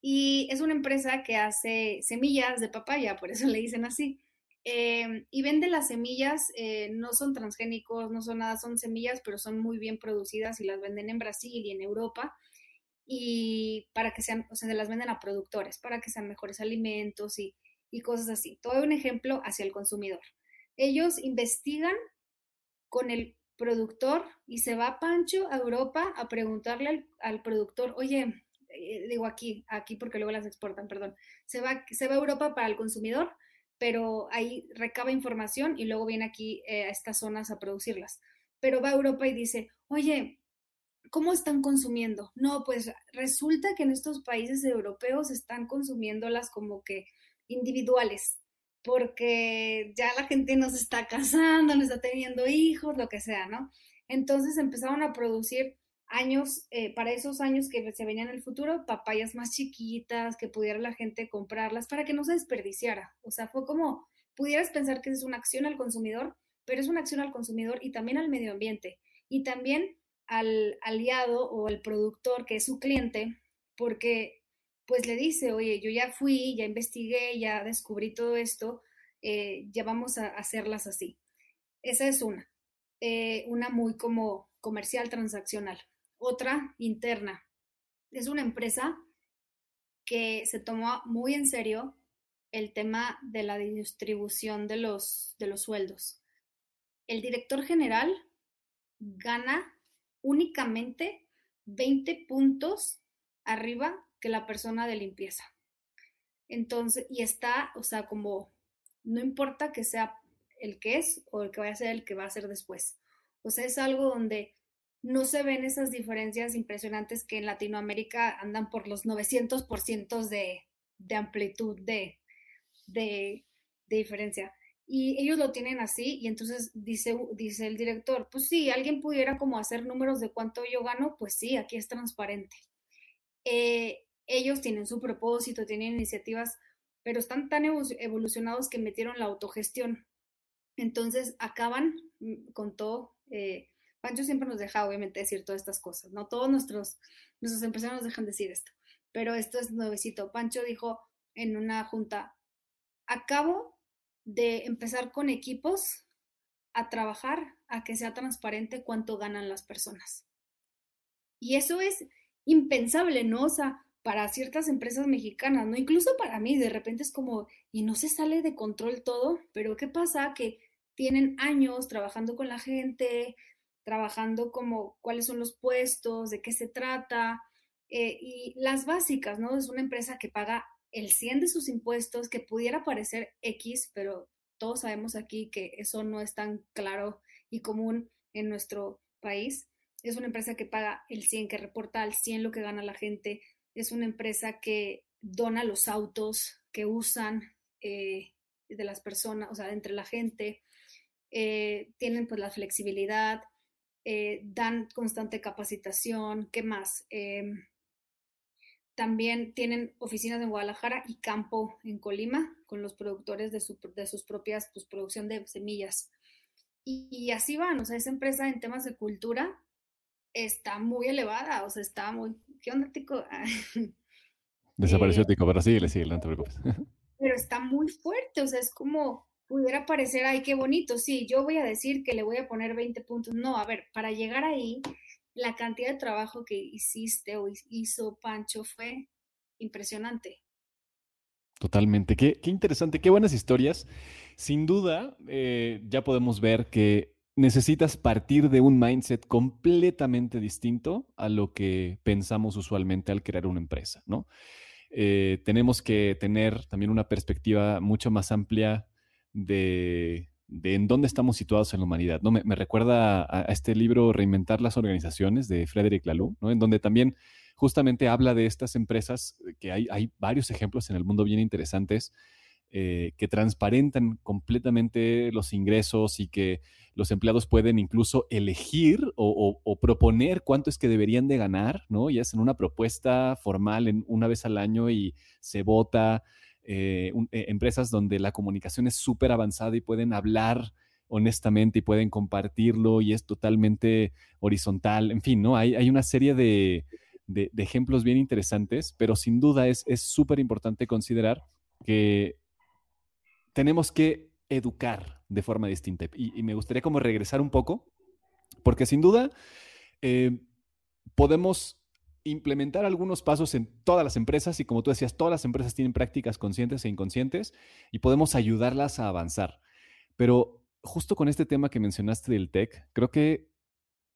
Y es una empresa que hace semillas de papaya, por eso le dicen así. Eh, y vende las semillas, eh, no son transgénicos, no son nada, son semillas, pero son muy bien producidas y las venden en Brasil y en Europa y para que sean, o sea, se las venden a productores, para que sean mejores alimentos y cosas así. Todo un ejemplo hacia el consumidor. Ellos investigan con el productor y se va Pancho a Europa a preguntarle al, productor, oye, eh, digo aquí, aquí porque luego las exportan, perdón, se va, se va a Europa para el consumidor, pero ahí recaba información y luego viene aquí eh, a estas zonas a producirlas. Pero va a Europa y dice, oye, ¿Cómo están consumiendo? No, pues resulta que en estos países europeos están consumiéndolas como que individuales, porque ya la gente no se está casando, no está teniendo hijos, lo que sea, ¿no? Entonces empezaron a producir años, eh, para esos años que se venían en el futuro, papayas más chiquitas, que pudiera la gente comprarlas para que no se desperdiciara. O sea, fue como, pudieras pensar que es una acción al consumidor, pero es una acción al consumidor y también al medio ambiente. Y también al aliado o al productor que es su cliente, porque pues le dice, oye, yo ya fui, ya investigué, ya descubrí todo esto, eh, ya vamos a hacerlas así. Esa es una, eh, una muy como comercial, transaccional. otra interna. Es una empresa que se tomó muy en serio el tema de la distribución de los, de los sueldos. El director general gana únicamente 20 puntos arriba que la persona de limpieza. Entonces, y está, o sea, como, no importa que sea el que es o el que vaya a ser el que va a ser después. O sea, es algo donde no se ven esas diferencias impresionantes que en Latinoamérica andan por los 900% de, de amplitud de, de, de, diferencia. Y ellos lo tienen así y entonces dice, dice el director, pues sí, alguien pudiera como hacer números de cuánto yo gano, pues sí, aquí es transparente. Eh, ellos tienen su propósito, tienen iniciativas, pero están tan evolucionados que metieron la autogestión. Entonces acaban, mm, con todo, eh, Pancho siempre nos deja obviamente decir todas estas cosas, ¿no? Todos nuestros, nuestros empresarios nos dejan decir esto, pero esto es nuevecito. Pancho dijo en una junta, acabo de empezar con equipos a trabajar a que sea transparente cuánto ganan las personas. Y eso es impensable, ¿no? O sea, para ciertas empresas mexicanas, ¿no? Incluso para mí, de repente es como, y no se sale de control todo, pero ¿qué pasa? Que tienen años trabajando con la gente, trabajando como cuáles son los puestos, de qué se trata, eh, y las básicas, ¿no? Es una empresa que paga el 100 de sus impuestos, que pudiera parecer X, pero todos sabemos aquí que eso no es tan claro y común en nuestro país. Es una empresa que paga el 100, que reporta al 100 lo que gana la gente, es una empresa que dona los autos que usan eh, de las personas, o sea, entre la gente, eh, tienen pues la flexibilidad, eh, dan constante capacitación, ¿qué más? Em, también tienen oficinas en Guadalajara y campo en Colima con los productores de, de sus propias pues, producción de semillas. Y, y, así van, o sea, esa empresa en temas de cultura está muy elevada, o sea, está muy, ¿qué onda, Tico? Desapareció eh, Tico, pero sigue, sigue, no te preocupes. Pero está muy fuerte, o sea, es como, pudiera parecer, ay, qué bonito, sí, yo voy a decir que le voy a poner 20 puntos. No, a ver, para llegar ahí, la cantidad de trabajo que hiciste o hizo Pancho fue impresionante. Totalmente, qué, qué interesante, qué buenas historias. Sin duda, eh, ya podemos ver que necesitas partir de un mindset completamente distinto a lo que pensamos usualmente al crear una empresa, ¿no? Eh, tenemos que tener también una perspectiva mucho más amplia de, en dónde estamos situados en la humanidad, ¿no? Me, recuerda a, este libro Reinventar las organizaciones de Frederick Laloux, ¿no? En donde también justamente habla de estas empresas, que hay, hay varios ejemplos en el mundo bien interesantes, eh, que transparentan completamente los ingresos y que los empleados pueden incluso elegir o, proponer cuánto es que deberían de ganar, ¿no? Y hacen una propuesta formal en, una vez al año y se vota. Eh, eh, empresas donde la comunicación es súper avanzada y pueden hablar honestamente y pueden compartirlo y es totalmente horizontal. En fin, ¿no? Hay, hay una serie de, de, ejemplos bien interesantes, pero sin duda es súper importante considerar que tenemos que educar de forma distinta. Y, me gustaría como regresar un poco, porque sin duda eh, podemos implementar algunos pasos en todas las empresas y como tú decías, todas las empresas tienen prácticas conscientes e inconscientes y podemos ayudarlas a avanzar. Pero justo con este tema que mencionaste del tech, creo que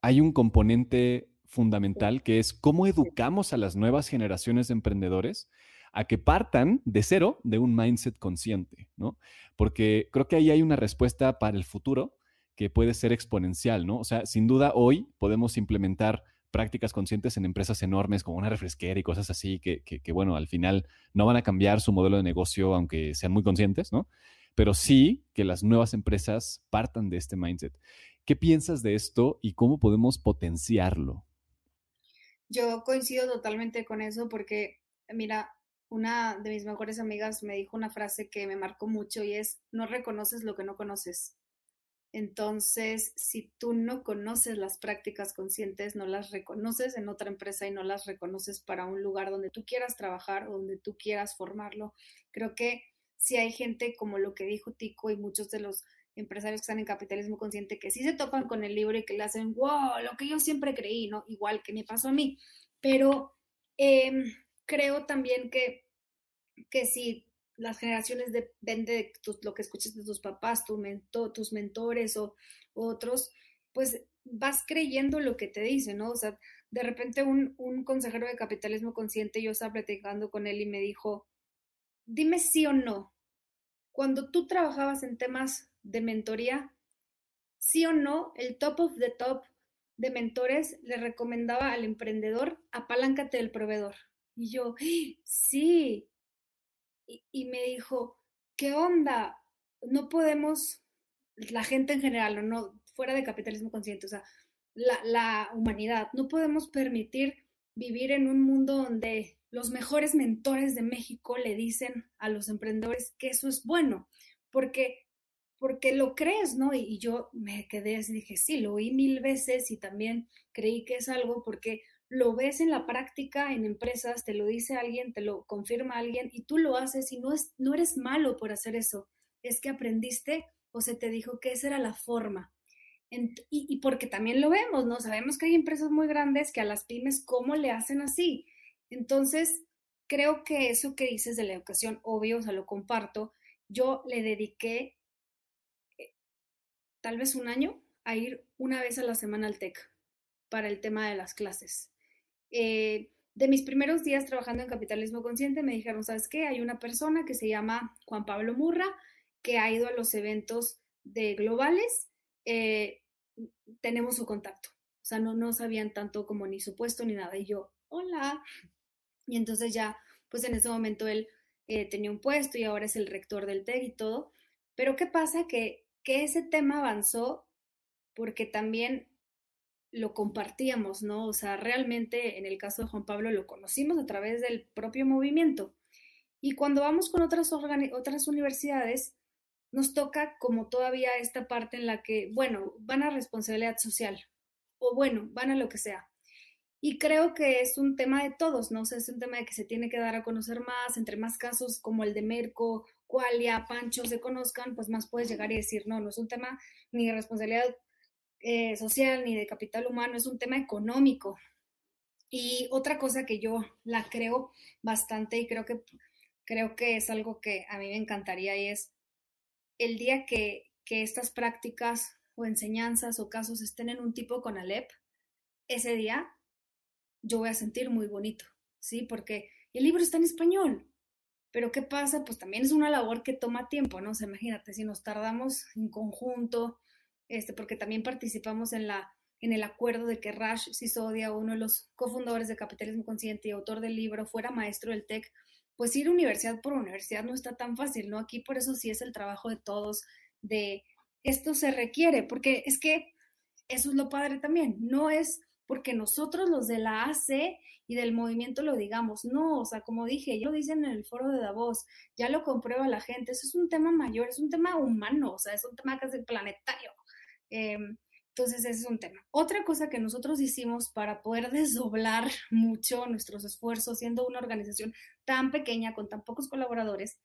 hay un componente fundamental que es cómo educamos a las nuevas generaciones de emprendedores a que partan de cero de un mindset consciente, ¿no? Porque creo que ahí hay una respuesta para el futuro que puede ser exponencial, ¿no? O sea, sin duda hoy podemos implementar prácticas conscientes en empresas enormes como una refresquera y cosas así que, que, bueno, al final no van a cambiar su modelo de negocio aunque sean muy conscientes, ¿no? Pero sí que las nuevas empresas partan de este mindset. ¿Qué piensas de esto y cómo podemos potenciarlo? Yo coincido totalmente con eso porque, mira, una de mis mejores amigas me dijo una frase que me marcó mucho y es, no reconoces lo que no conoces. Entonces, si tú no conoces las prácticas conscientes, no las reconoces en otra empresa y no las reconoces para un lugar donde tú quieras trabajar o donde tú quieras formarlo, creo que si hay gente como lo que dijo Tico y muchos de los empresarios que están en capitalismo consciente que sí se topan con el libro y que le hacen, wow, lo que yo siempre creí, ¿no? Igual que me pasó a mí. Pero em, creo también que, que si las generaciones depende de lo que escuches de tus papás, tu tus mentores o otros, pues vas creyendo lo que te dicen, ¿no? O sea, de repente un, un consejero de capitalismo consciente, yo estaba platicando con él y me dijo, dime sí o no, cuando tú trabajabas en temas de mentoría, sí o no, el top of the top de mentores le recomendaba al emprendedor, apaláncate del proveedor. Y yo, sí. Y, me dijo, ¿qué onda? No podemos, la gente en general, no, fuera de capitalismo consciente, o sea, la, la humanidad, no podemos permitir vivir en un mundo donde los mejores mentores de México le dicen a los emprendedores que eso es bueno, porque, porque lo crees, ¿no? Y, yo me quedé dije, sí, lo oí mil veces y también creí que es algo porque lo ves en la práctica en empresas, te lo dice alguien, te lo confirma alguien y tú lo haces y no, es, no eres malo por hacer eso, es que aprendiste o se te dijo que esa era la forma. y, porque también lo vemos, ¿no? Sabemos que hay empresas muy grandes que a las pymes, ¿cómo le hacen así? Entonces, creo que eso que dices de la educación, obvio, o sea, lo comparto. Yo le dediqué eh, tal vez un año a ir una vez a la semana al TEC para el tema de las clases. Eh, de mis primeros días trabajando en capitalismo consciente, me dijeron, ¿sabes qué? Hay una persona que se llama Juan Pablo Murra, que ha ido a los eventos de globales. Eh, tenemos su contacto. O sea, no, no sabían tanto como ni su puesto ni nada. Y yo, hola, y entonces ya, pues en ese momento él eh, tenía un puesto y ahora es el rector del TEC y todo. Pero ¿qué pasa? Que, que ese tema avanzó porque también lo compartíamos, ¿no? O sea, realmente en el caso de Juan Pablo lo conocimos a través del propio movimiento. Y cuando vamos con otras, universidades, nos toca como todavía esta parte en la que, bueno, van a responsabilidad social o bueno, van a lo que sea. Y creo que es un tema de todos, ¿no? O sea, es un tema de que se tiene que dar a conocer más, entre más casos como el de Merco, Qualia, Pancho se conozcan, pues más puedes llegar y decir, no, no es un tema ni de responsabilidad eh, social ni de capital humano, es un tema económico. Y otra cosa que yo la creo bastante y creo que, creo que es algo que a mí me encantaría y es el día que, que estas prácticas o enseñanzas o casos estén en un tipo con Alep, ese día yo voy a sentir muy bonito, ¿sí? Porque el libro está en español. Pero ¿qué pasa? Pues también es una labor que toma tiempo, ¿no? O sea, imagínate, si nos tardamos en conjunto, este, porque también participamos en, la, en el acuerdo de que Rash Sisodia, uno de los cofundadores de Capitalismo Consciente y autor del libro, fuera maestro del TEC, pues ir universidad por universidad no está tan fácil, ¿no? Aquí por eso sí es el trabajo de todos, de esto se requiere, porque es que eso es lo padre también, no es porque nosotros los de la AC y del movimiento lo digamos. No, o sea, como dije, ya lo dicen en el foro de Davos, ya lo comprueba la gente, eso es un tema mayor, es un tema humano, o sea, es un tema casi planetario. Em, entonces, ese es un tema. Otra cosa que nosotros hicimos para poder desdoblar mucho nuestros esfuerzos, siendo una organización tan pequeña, con tan pocos colaboradores,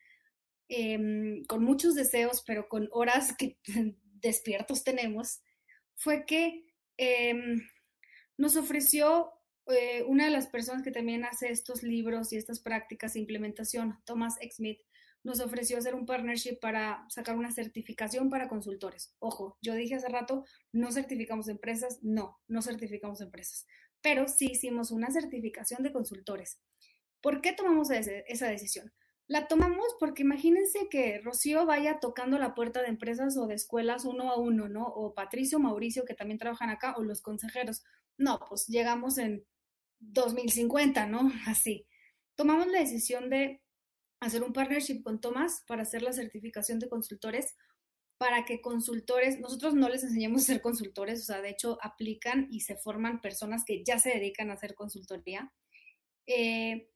em, con muchos deseos, pero con horas que despiertos tenemos, fue que em, nos ofreció eh, una de las personas que también hace estos libros y estas prácticas de implementación, Thomas X. Smith, nos ofreció hacer un partnership para sacar una certificación para consultores. Ojo, yo dije hace rato, no certificamos empresas, no, no certificamos empresas, pero sí hicimos una certificación de consultores. ¿Por qué tomamos esa decisión? La tomamos porque imagínense que Rocío vaya tocando la puerta de empresas o de escuelas uno a uno, ¿no? O Patricio, Mauricio, que también trabajan acá, o los consejeros no, pues llegamos en 2050, ¿no? Así. Tomamos la decisión de hacer un partnership con Tomás para hacer la certificación de consultores, para que consultores, nosotros no les enseñamos a ser consultores, o sea, de hecho aplican y se forman personas que ya se dedican a hacer consultoría, eh,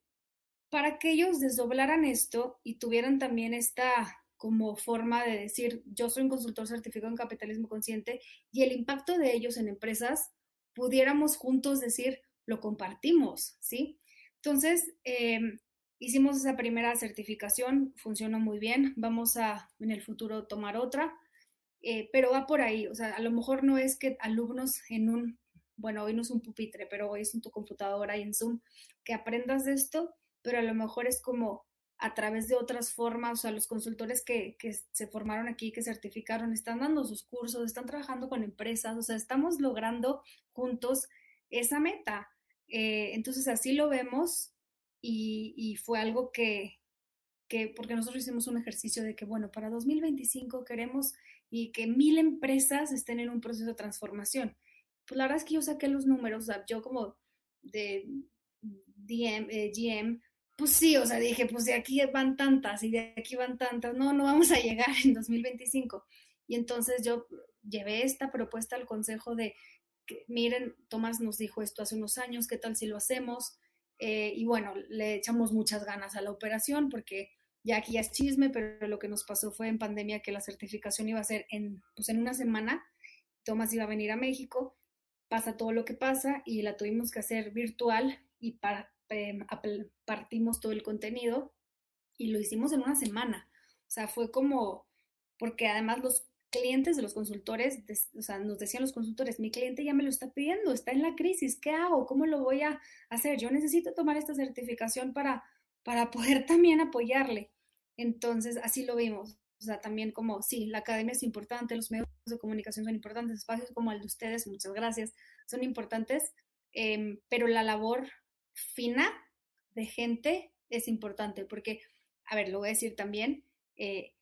para que ellos desdoblaran esto y tuvieran también esta como forma de decir, yo soy un consultor certificado en capitalismo consciente y el impacto de ellos en empresas pudiéramos juntos decir, lo compartimos, ¿sí? Entonces, em, hicimos esa primera certificación, funcionó muy bien, vamos a en el futuro tomar otra. eh, pero va por ahí, o sea, a lo mejor no es que alumnos en un, bueno, hoy no es un pupitre, pero hoy es en tu computadora y en Zoom, que aprendas de esto, pero a lo mejor es como a través de otras formas, o sea, los consultores que, que, se formaron aquí, que certificaron, están dando sus cursos, están trabajando con empresas, o sea, estamos logrando juntos esa meta. Eh, entonces, así lo vemos y, y fue algo que, que, porque nosotros hicimos un ejercicio de que, bueno, para 2025 queremos y que mil empresas estén en un proceso de transformación. Pues la verdad es que yo saqué los números, o sea, yo como de DM, eh, GM, pues sí, o sea, dije, pues de aquí van tantas y de aquí van tantas, no, no vamos a llegar en 2025. Y entonces yo llevé esta propuesta al consejo de, que, miren, Tomás nos dijo esto hace unos años, ¿qué tal si lo hacemos? Eh, y bueno, le echamos muchas ganas a la operación porque ya aquí ya es chisme, pero lo que nos pasó fue en pandemia que la certificación iba a ser en, pues en una semana. Tomás iba a venir a México, pasa todo lo que pasa y la tuvimos que hacer virtual y para, Em, partimos todo el contenido y lo hicimos en una semana. O sea, fue como, porque además los clientes de los consultores, o sea, nos decían los consultores, mi cliente ya me lo está pidiendo, está en la crisis, ¿qué hago? ¿Cómo lo voy a hacer? Yo necesito tomar esta certificación para, para poder también apoyarle. Entonces, así lo vimos. O sea, también como, sí, la academia es importante, los medios de comunicación son importantes, espacios como el de ustedes, muchas gracias, son importantes, em, pero la labor fina de gente es importante, porque, a ver, lo voy a decir también, eh,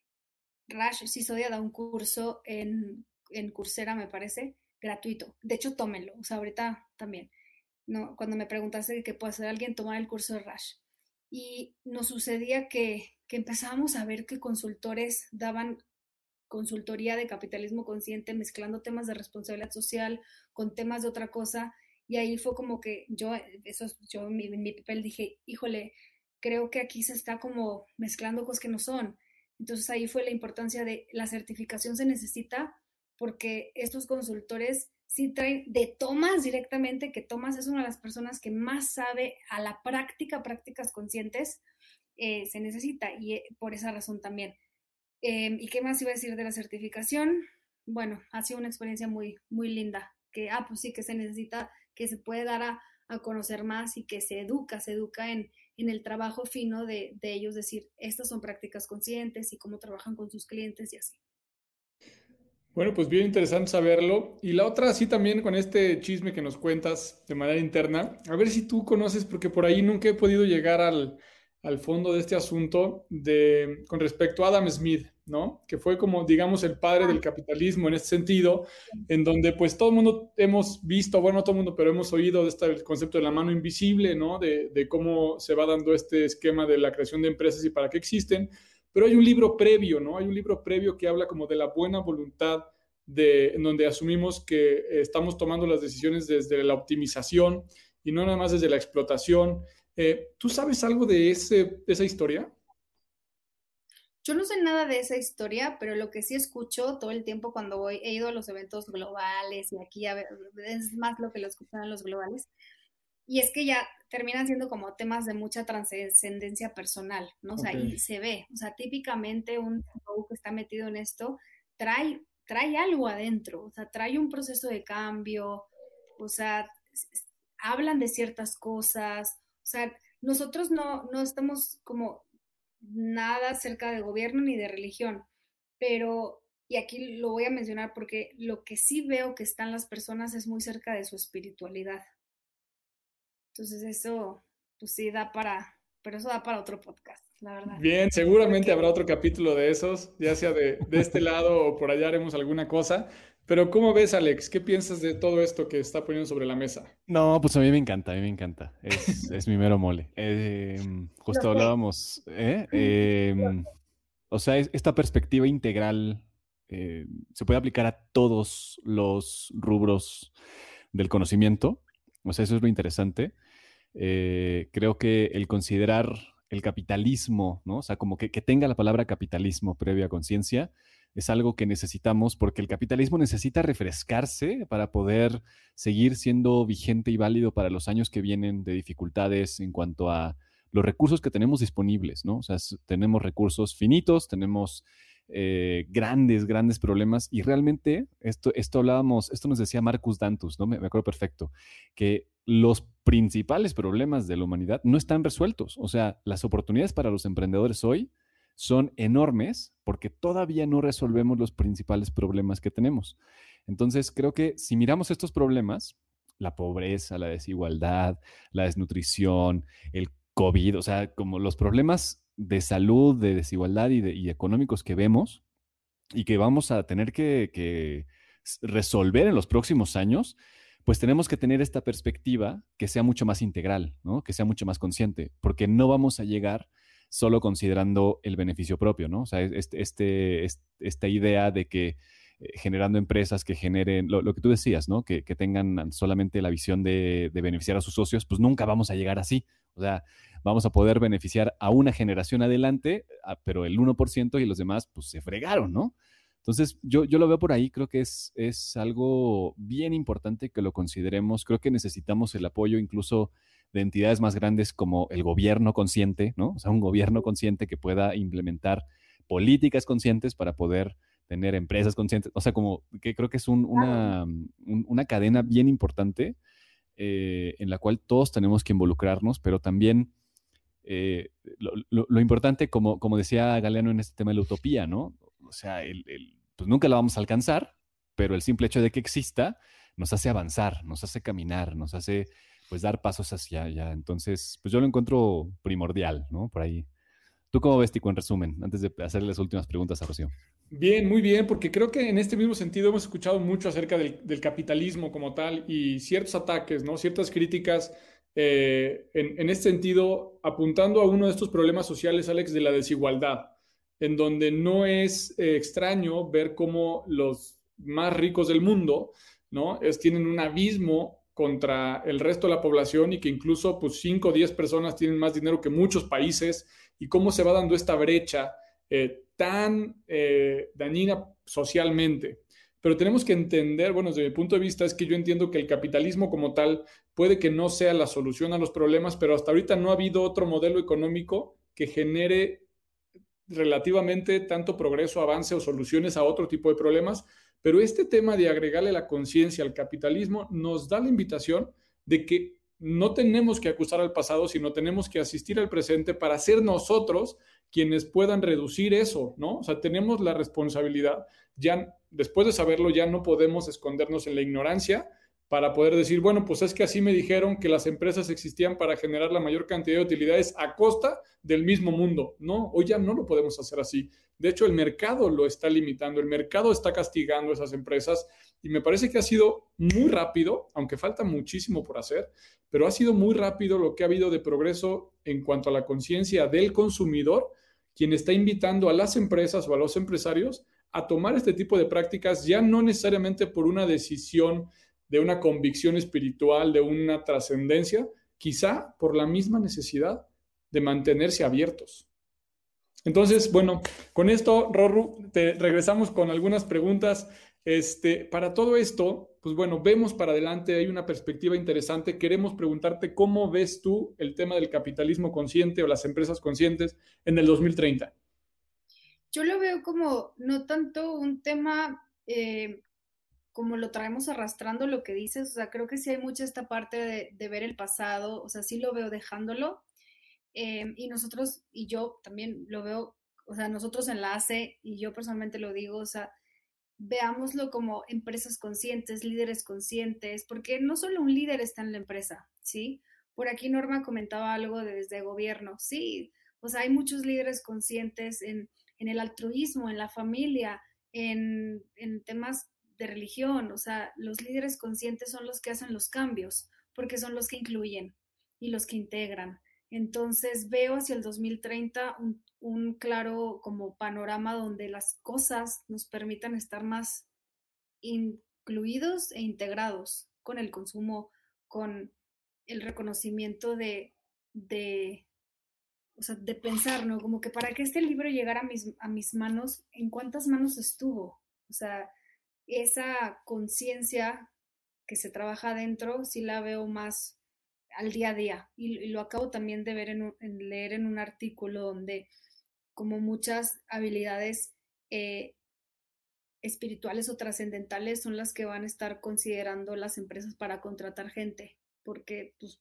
Rash Sisodia da un curso en, en Coursera, me parece, gratuito. De hecho, tómenlo, o sea, ahorita también. No, cuando me preguntaste qué puede hacer alguien, tomar el curso de Rash. Y nos sucedía que, que empezábamos a ver que consultores daban consultoría de capitalismo consciente mezclando temas de responsabilidad social con temas de otra cosa y ahí fue como que yo, eso, yo en mi, mi papel dije, híjole, creo que aquí se está como mezclando cosas que no son. Entonces ahí fue la importancia de la certificación se necesita porque estos consultores sí traen de Tomás directamente, que Tomás es una de las personas que más sabe a la práctica, prácticas conscientes, eh, se necesita y eh, por esa razón también. Em, ¿Y qué más iba a decir de la certificación? Bueno, ha sido una experiencia muy, muy linda, que, ah, pues sí, que se necesita que se puede dar a, conocer más y que se educa, se educa en, en el trabajo fino de, de, ellos, decir, estas son prácticas conscientes y cómo trabajan con sus clientes y así. Bueno, pues bien interesante saberlo. Y la otra, sí, también con este chisme que nos cuentas de manera interna, a ver si tú conoces, porque por ahí nunca he podido llegar al, al fondo de este asunto de, con respecto a Adam Smith, ¿no? Que fue como, digamos, el padre del capitalismo en este sentido, en donde pues todo el mundo hemos visto, bueno, no todo el mundo, pero hemos oído de este concepto de la mano invisible, ¿no? De, de, cómo se va dando este esquema de la creación de empresas y para qué existen. Pero hay un libro previo, ¿no? Hay un libro previo que habla como de la buena voluntad de, en donde asumimos que estamos tomando las decisiones desde la optimización y no nada más desde la explotación eh, ¿Tú sabes algo de, ese, esa historia? Yo no sé nada de esa historia, pero lo que sí escucho todo el tiempo cuando voy, he ido a los eventos globales y aquí a ver, es más lo que lo escuchan los globales, y es que ya terminan siendo como temas de mucha trascendencia personal, ¿no? O sea, ahí se ve, o sea, típicamente un que está metido en esto trae, trae algo adentro, o sea, trae un proceso de cambio, o sea, hablan de ciertas cosas, o sea, nosotros no, no estamos como nada cerca de gobierno ni de religión, pero, y aquí lo voy a mencionar porque lo que sí veo que están las personas es muy cerca de su espiritualidad. Entonces eso, pues sí, da para, pero eso da para otro podcast, la verdad. Bien, seguramente habrá otro capítulo de esos, ya sea de, de este lado o por allá haremos alguna cosa. Pero ¿cómo ves, Alex? ¿Qué piensas de todo esto que está poniendo sobre la mesa? No, pues a mí me encanta, a mí me encanta. Es, es mi mero mole. Em, justo hablábamos, ¿eh? Em, o sea, esta perspectiva integral eh, se puede aplicar a todos los rubros del conocimiento. O sea, eso es lo interesante. Eh, creo que el considerar el capitalismo, ¿no? O sea, como que, que tenga la palabra capitalismo previa conciencia, es algo que necesitamos porque el capitalismo necesita refrescarse para poder seguir siendo vigente y válido para los años que vienen de dificultades en cuanto a los recursos que tenemos disponibles, ¿no? O sea, tenemos recursos finitos, tenemos eh, grandes, grandes problemas. Y realmente, esto, esto hablábamos, esto nos decía Marcus Dantus, ¿no? Me, me, acuerdo perfecto, que los principales problemas de la humanidad no están resueltos. O sea, las oportunidades para los emprendedores hoy son enormes porque todavía no resolvemos los principales problemas que tenemos. Entonces, creo que si miramos estos problemas, la pobreza, la desigualdad, la desnutrición, el COVID, o sea, como los problemas de salud, de desigualdad y, económicos que vemos y que vamos a tener que, resolver en los próximos años, pues tenemos que tener esta perspectiva que sea mucho más integral, ¿no? que sea mucho más consciente, porque no vamos a llegar solo considerando el beneficio propio, ¿no? O sea, este, este, esta idea de que eh, generando empresas que generen, lo, que tú decías, ¿no? Que, tengan solamente la visión de, beneficiar a sus socios, pues nunca vamos a llegar así. O sea, vamos a poder beneficiar a una generación adelante, pero el 1% y los demás, pues se fregaron, ¿no? Entonces, yo, yo lo veo por ahí, creo que es, es algo bien importante que lo consideremos. Creo que necesitamos el apoyo incluso de entidades más grandes como el gobierno consciente, ¿no? O sea, un gobierno consciente que pueda implementar políticas conscientes para poder tener empresas conscientes, o sea, como que creo que es una, una, cadena bien importante eh, en la cual todos tenemos que involucrarnos, pero también eh, lo, importante, como, como decía Galeano en este tema de la utopía, ¿no? O sea, pues nunca la vamos a alcanzar, pero el simple hecho de que exista nos hace avanzar, nos hace caminar, nos hace pues dar pasos hacia allá. Entonces, pues yo lo encuentro primordial, ¿no? Por ahí. ¿Tú cómo ves, Tico, en resumen, antes de hacerle las últimas preguntas a Rocío? Bien, muy bien, porque creo que en este mismo sentido hemos escuchado mucho acerca del, capitalismo como tal y ciertos ataques, ¿no? Ciertas críticas eh, en, este sentido, apuntando a uno de estos problemas sociales, Alex, de la desigualdad, en donde no es eh, extraño ver cómo los más ricos del mundo, ¿no? Es, tienen un abismo contra el resto de la población y que incluso pues 5 o 10 personas tienen más dinero que muchos países y cómo se va dando esta brecha eh, tan eh, dañina socialmente. Pero tenemos que entender, bueno, desde mi punto de vista es que yo entiendo que el capitalismo como tal puede que no sea la solución a los problemas, pero hasta ahorita no ha habido otro modelo económico que genere relativamente tanto progreso, avance o soluciones a otro tipo de problemas. Pero este tema de agregarle la conciencia al capitalismo nos da la invitación de que no tenemos que acusar al pasado, sino tenemos que asistir al presente para ser nosotros quienes puedan reducir eso, ¿no? O sea, tenemos la responsabilidad, ya después de saberlo, ya no podemos escondernos en la ignorancia para poder decir, bueno, pues es que así me dijeron que las empresas existían para generar la mayor cantidad de utilidades a costa del mismo mundo. No, hoy ya no lo podemos hacer así. De hecho, el mercado lo está limitando, el mercado está castigando a esas empresas y me parece que ha sido muy rápido, aunque falta muchísimo por hacer, pero ha sido muy rápido lo que ha habido de progreso en cuanto a la conciencia del consumidor, quien está invitando a las empresas o a los empresarios a tomar este tipo de prácticas ya no necesariamente por una decisión de una convicción espiritual, de una trascendencia, quizá por la misma necesidad de mantenerse abiertos. Entonces, bueno, con esto, Rorru, te regresamos con algunas preguntas. Este, para todo esto, pues bueno, vemos para adelante, hay una perspectiva interesante. Queremos preguntarte cómo ves tú el tema del capitalismo consciente o las empresas conscientes en el 2030. Yo lo veo como no tanto un tema eh, como lo traemos arrastrando lo que dices, o sea, creo que sí hay mucha esta parte de, ver el pasado, o sea, sí lo veo dejándolo. Em, y nosotros, y yo también lo veo, o sea, nosotros en la ACE, y yo personalmente lo digo, o sea, veámoslo como empresas conscientes, líderes conscientes, porque no solo un líder está en la empresa, ¿sí? Por aquí Norma comentaba algo de, desde gobierno, sí, o sea, hay muchos líderes conscientes en, en el altruismo, en la familia, en, en temas de religión, o sea, los líderes conscientes son los que hacen los cambios, porque son los que incluyen y los que integran. Entonces veo hacia el 2030 un, claro como panorama donde las cosas nos permitan estar más incluidos e integrados con el consumo, con el reconocimiento de, de, o sea, de pensar, ¿no? Como que para que este libro llegara a mis, a mis manos, ¿en cuántas manos estuvo? O sea, esa conciencia que se trabaja adentro sí la veo más al día a día y, lo acabo también de ver en, leer en un artículo donde como muchas habilidades eh, espirituales o trascendentales son las que van a estar considerando las empresas para contratar gente, porque pues,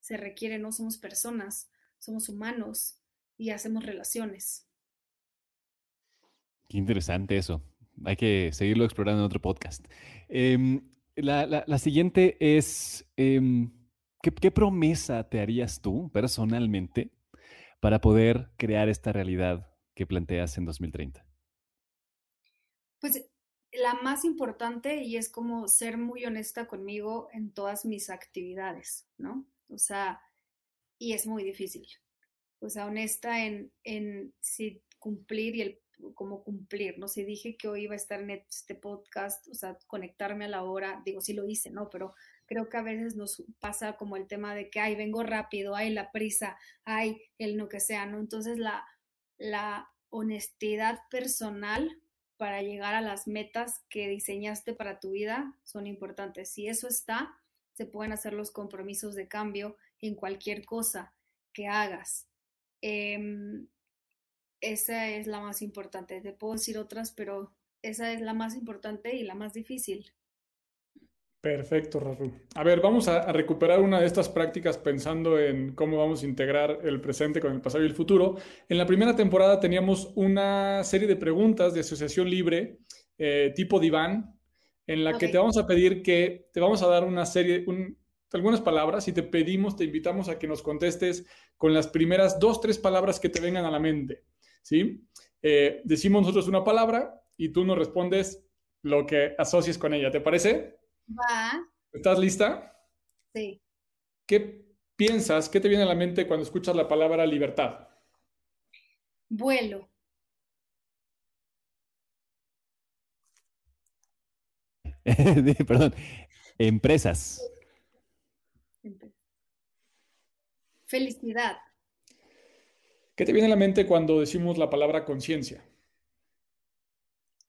se requiere, no somos personas, somos humanos y hacemos relaciones. Qué interesante eso. Hay que seguirlo explorando en otro podcast. Em, la, siguiente es, em, ¿qué, promesa te harías tú personalmente para poder crear esta realidad que planteas en 2030? Pues la más importante y es como ser muy honesta conmigo en todas mis actividades, ¿no? O sea, y es muy difícil. O sea, honesta en, en si cumplir y el cómo cumplir, ¿no? Si dije que hoy iba a estar en este podcast, o sea, conectarme a la hora, digo, sí lo hice, ¿no? Pero creo que a veces nos pasa como el tema de que, ay, vengo rápido, ay, la prisa, ay, el no que sea, ¿no? Entonces la, la honestidad personal para llegar a las metas que diseñaste para tu vida son importantes. Si eso está, se pueden hacer los compromisos de cambio en cualquier cosa que hagas. Em, esa es la más importante. Te puedo decir otras, pero esa es la más importante y la más difícil. Perfecto, Raru. A ver, vamos a, recuperar una de estas prácticas pensando en cómo vamos a integrar el presente con el pasado y el futuro. En la primera temporada teníamos una serie de preguntas de asociación libre, eh, tipo diván, en la que te vamos a pedir que te vamos a dar una serie, algunas palabras y te pedimos, te invitamos a que nos contestes con las primeras dos, tres palabras que te vengan a la mente. ¿Sí? Eh, decimos nosotros una palabra y tú nos respondes lo que asocies con ella. ¿Te parece? Va. ¿Estás lista? Sí. ¿Qué piensas, qué te viene a la mente cuando escuchas la palabra libertad? Vuelo. Perdón. Empresas. Felicidad. ¿Qué te viene a la mente cuando decimos la palabra conciencia?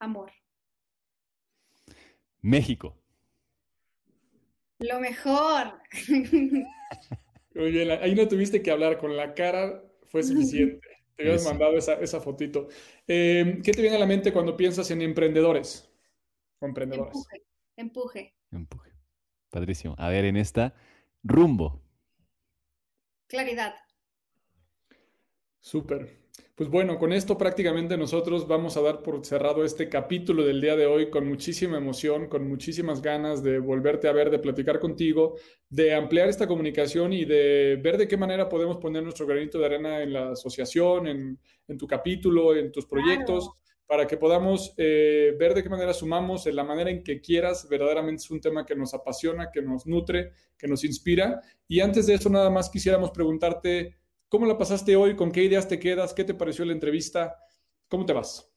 Amor. México. Lo mejor. Oye, ahí no tuviste que hablar, con la cara fue suficiente. Te habías mandado esa, fotito. Em, ¿Qué te viene a la mente cuando piensas en emprendedores? emprendedores. Empuje. Empuje. Empuje. Padrísimo. A ver, en esta, rumbo. Claridad. Súper. Pues bueno, con esto prácticamente nosotros vamos a dar por cerrado este capítulo del día de hoy con muchísima emoción, con muchísimas ganas de volverte a ver, de platicar contigo, de ampliar esta comunicación y de ver de qué manera podemos poner nuestro granito de arena en la asociación, en, tu capítulo, en tus proyectos, para que podamos eh, ver de qué manera sumamos, en la manera en que quieras. Verdaderamente es un tema que nos apasiona, que nos nutre, que nos inspira. Y antes de eso, nada más quisiéramos preguntarte ¿Cómo la pasaste hoy? ¿Con qué ideas te quedas? ¿Qué te pareció la entrevista? ¿Cómo te vas?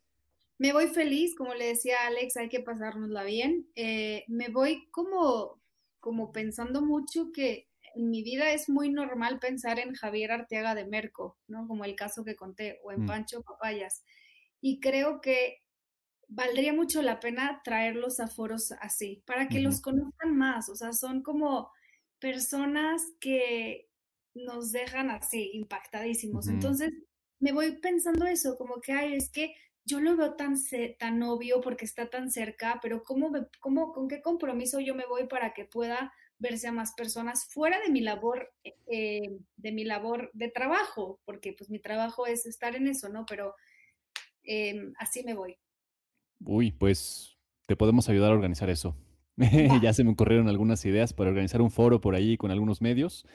Me voy feliz, como le decía Alex, hay que pasárnosla bien. Eh, me voy como, como pensando mucho que en mi vida es muy normal pensar en Javier Arteaga de Merco, ¿no? Como el caso que conté, o en mm. Pancho Papayas. Y creo que valdría mucho la pena traerlos a foros así, para que los conozcan más. O sea, son como personas que, nos dejan así, impactadísimos. Entonces, me voy pensando eso, como que, ay, es que yo lo veo tan, tan obvio porque está tan cerca, pero ¿cómo, cómo, ¿con qué compromiso yo me voy para que pueda verse a más personas fuera de mi labor, eh, de mi labor de trabajo? Porque pues mi trabajo es estar en eso, ¿no? Pero em, así me voy. Uy, pues te podemos ayudar a organizar eso. ya se me ocurrieron algunas ideas para organizar un foro por ahí con algunos medios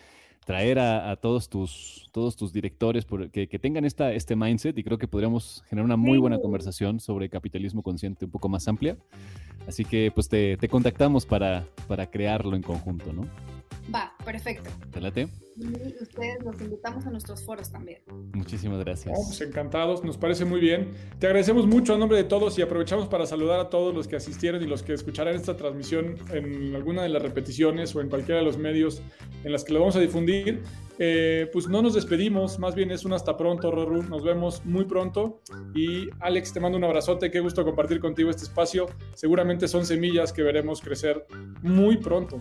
traer a, todos, tus, todos tus directores que, que, tengan esta, este mindset y creo que podríamos generar una muy buena conversación sobre capitalismo consciente un poco más amplia. Así que pues te, te contactamos para, para crearlo en conjunto, ¿no? Va, perfecto. ¿Te late? Y ustedes los invitamos a nuestros foros también. Muchísimas gracias. Pues encantados, nos parece muy bien. Te agradecemos mucho a nombre de todos y aprovechamos para saludar a todos los que asistieron y los que escucharán esta transmisión en alguna de las repeticiones o en cualquiera de los medios en las que lo vamos a difundir. Eh, pues no nos despedimos, más bien es un hasta pronto, Roru. Nos vemos muy pronto. Y Alex, te mando un abrazote. Qué gusto compartir contigo este espacio. Seguramente son semillas que veremos crecer muy pronto.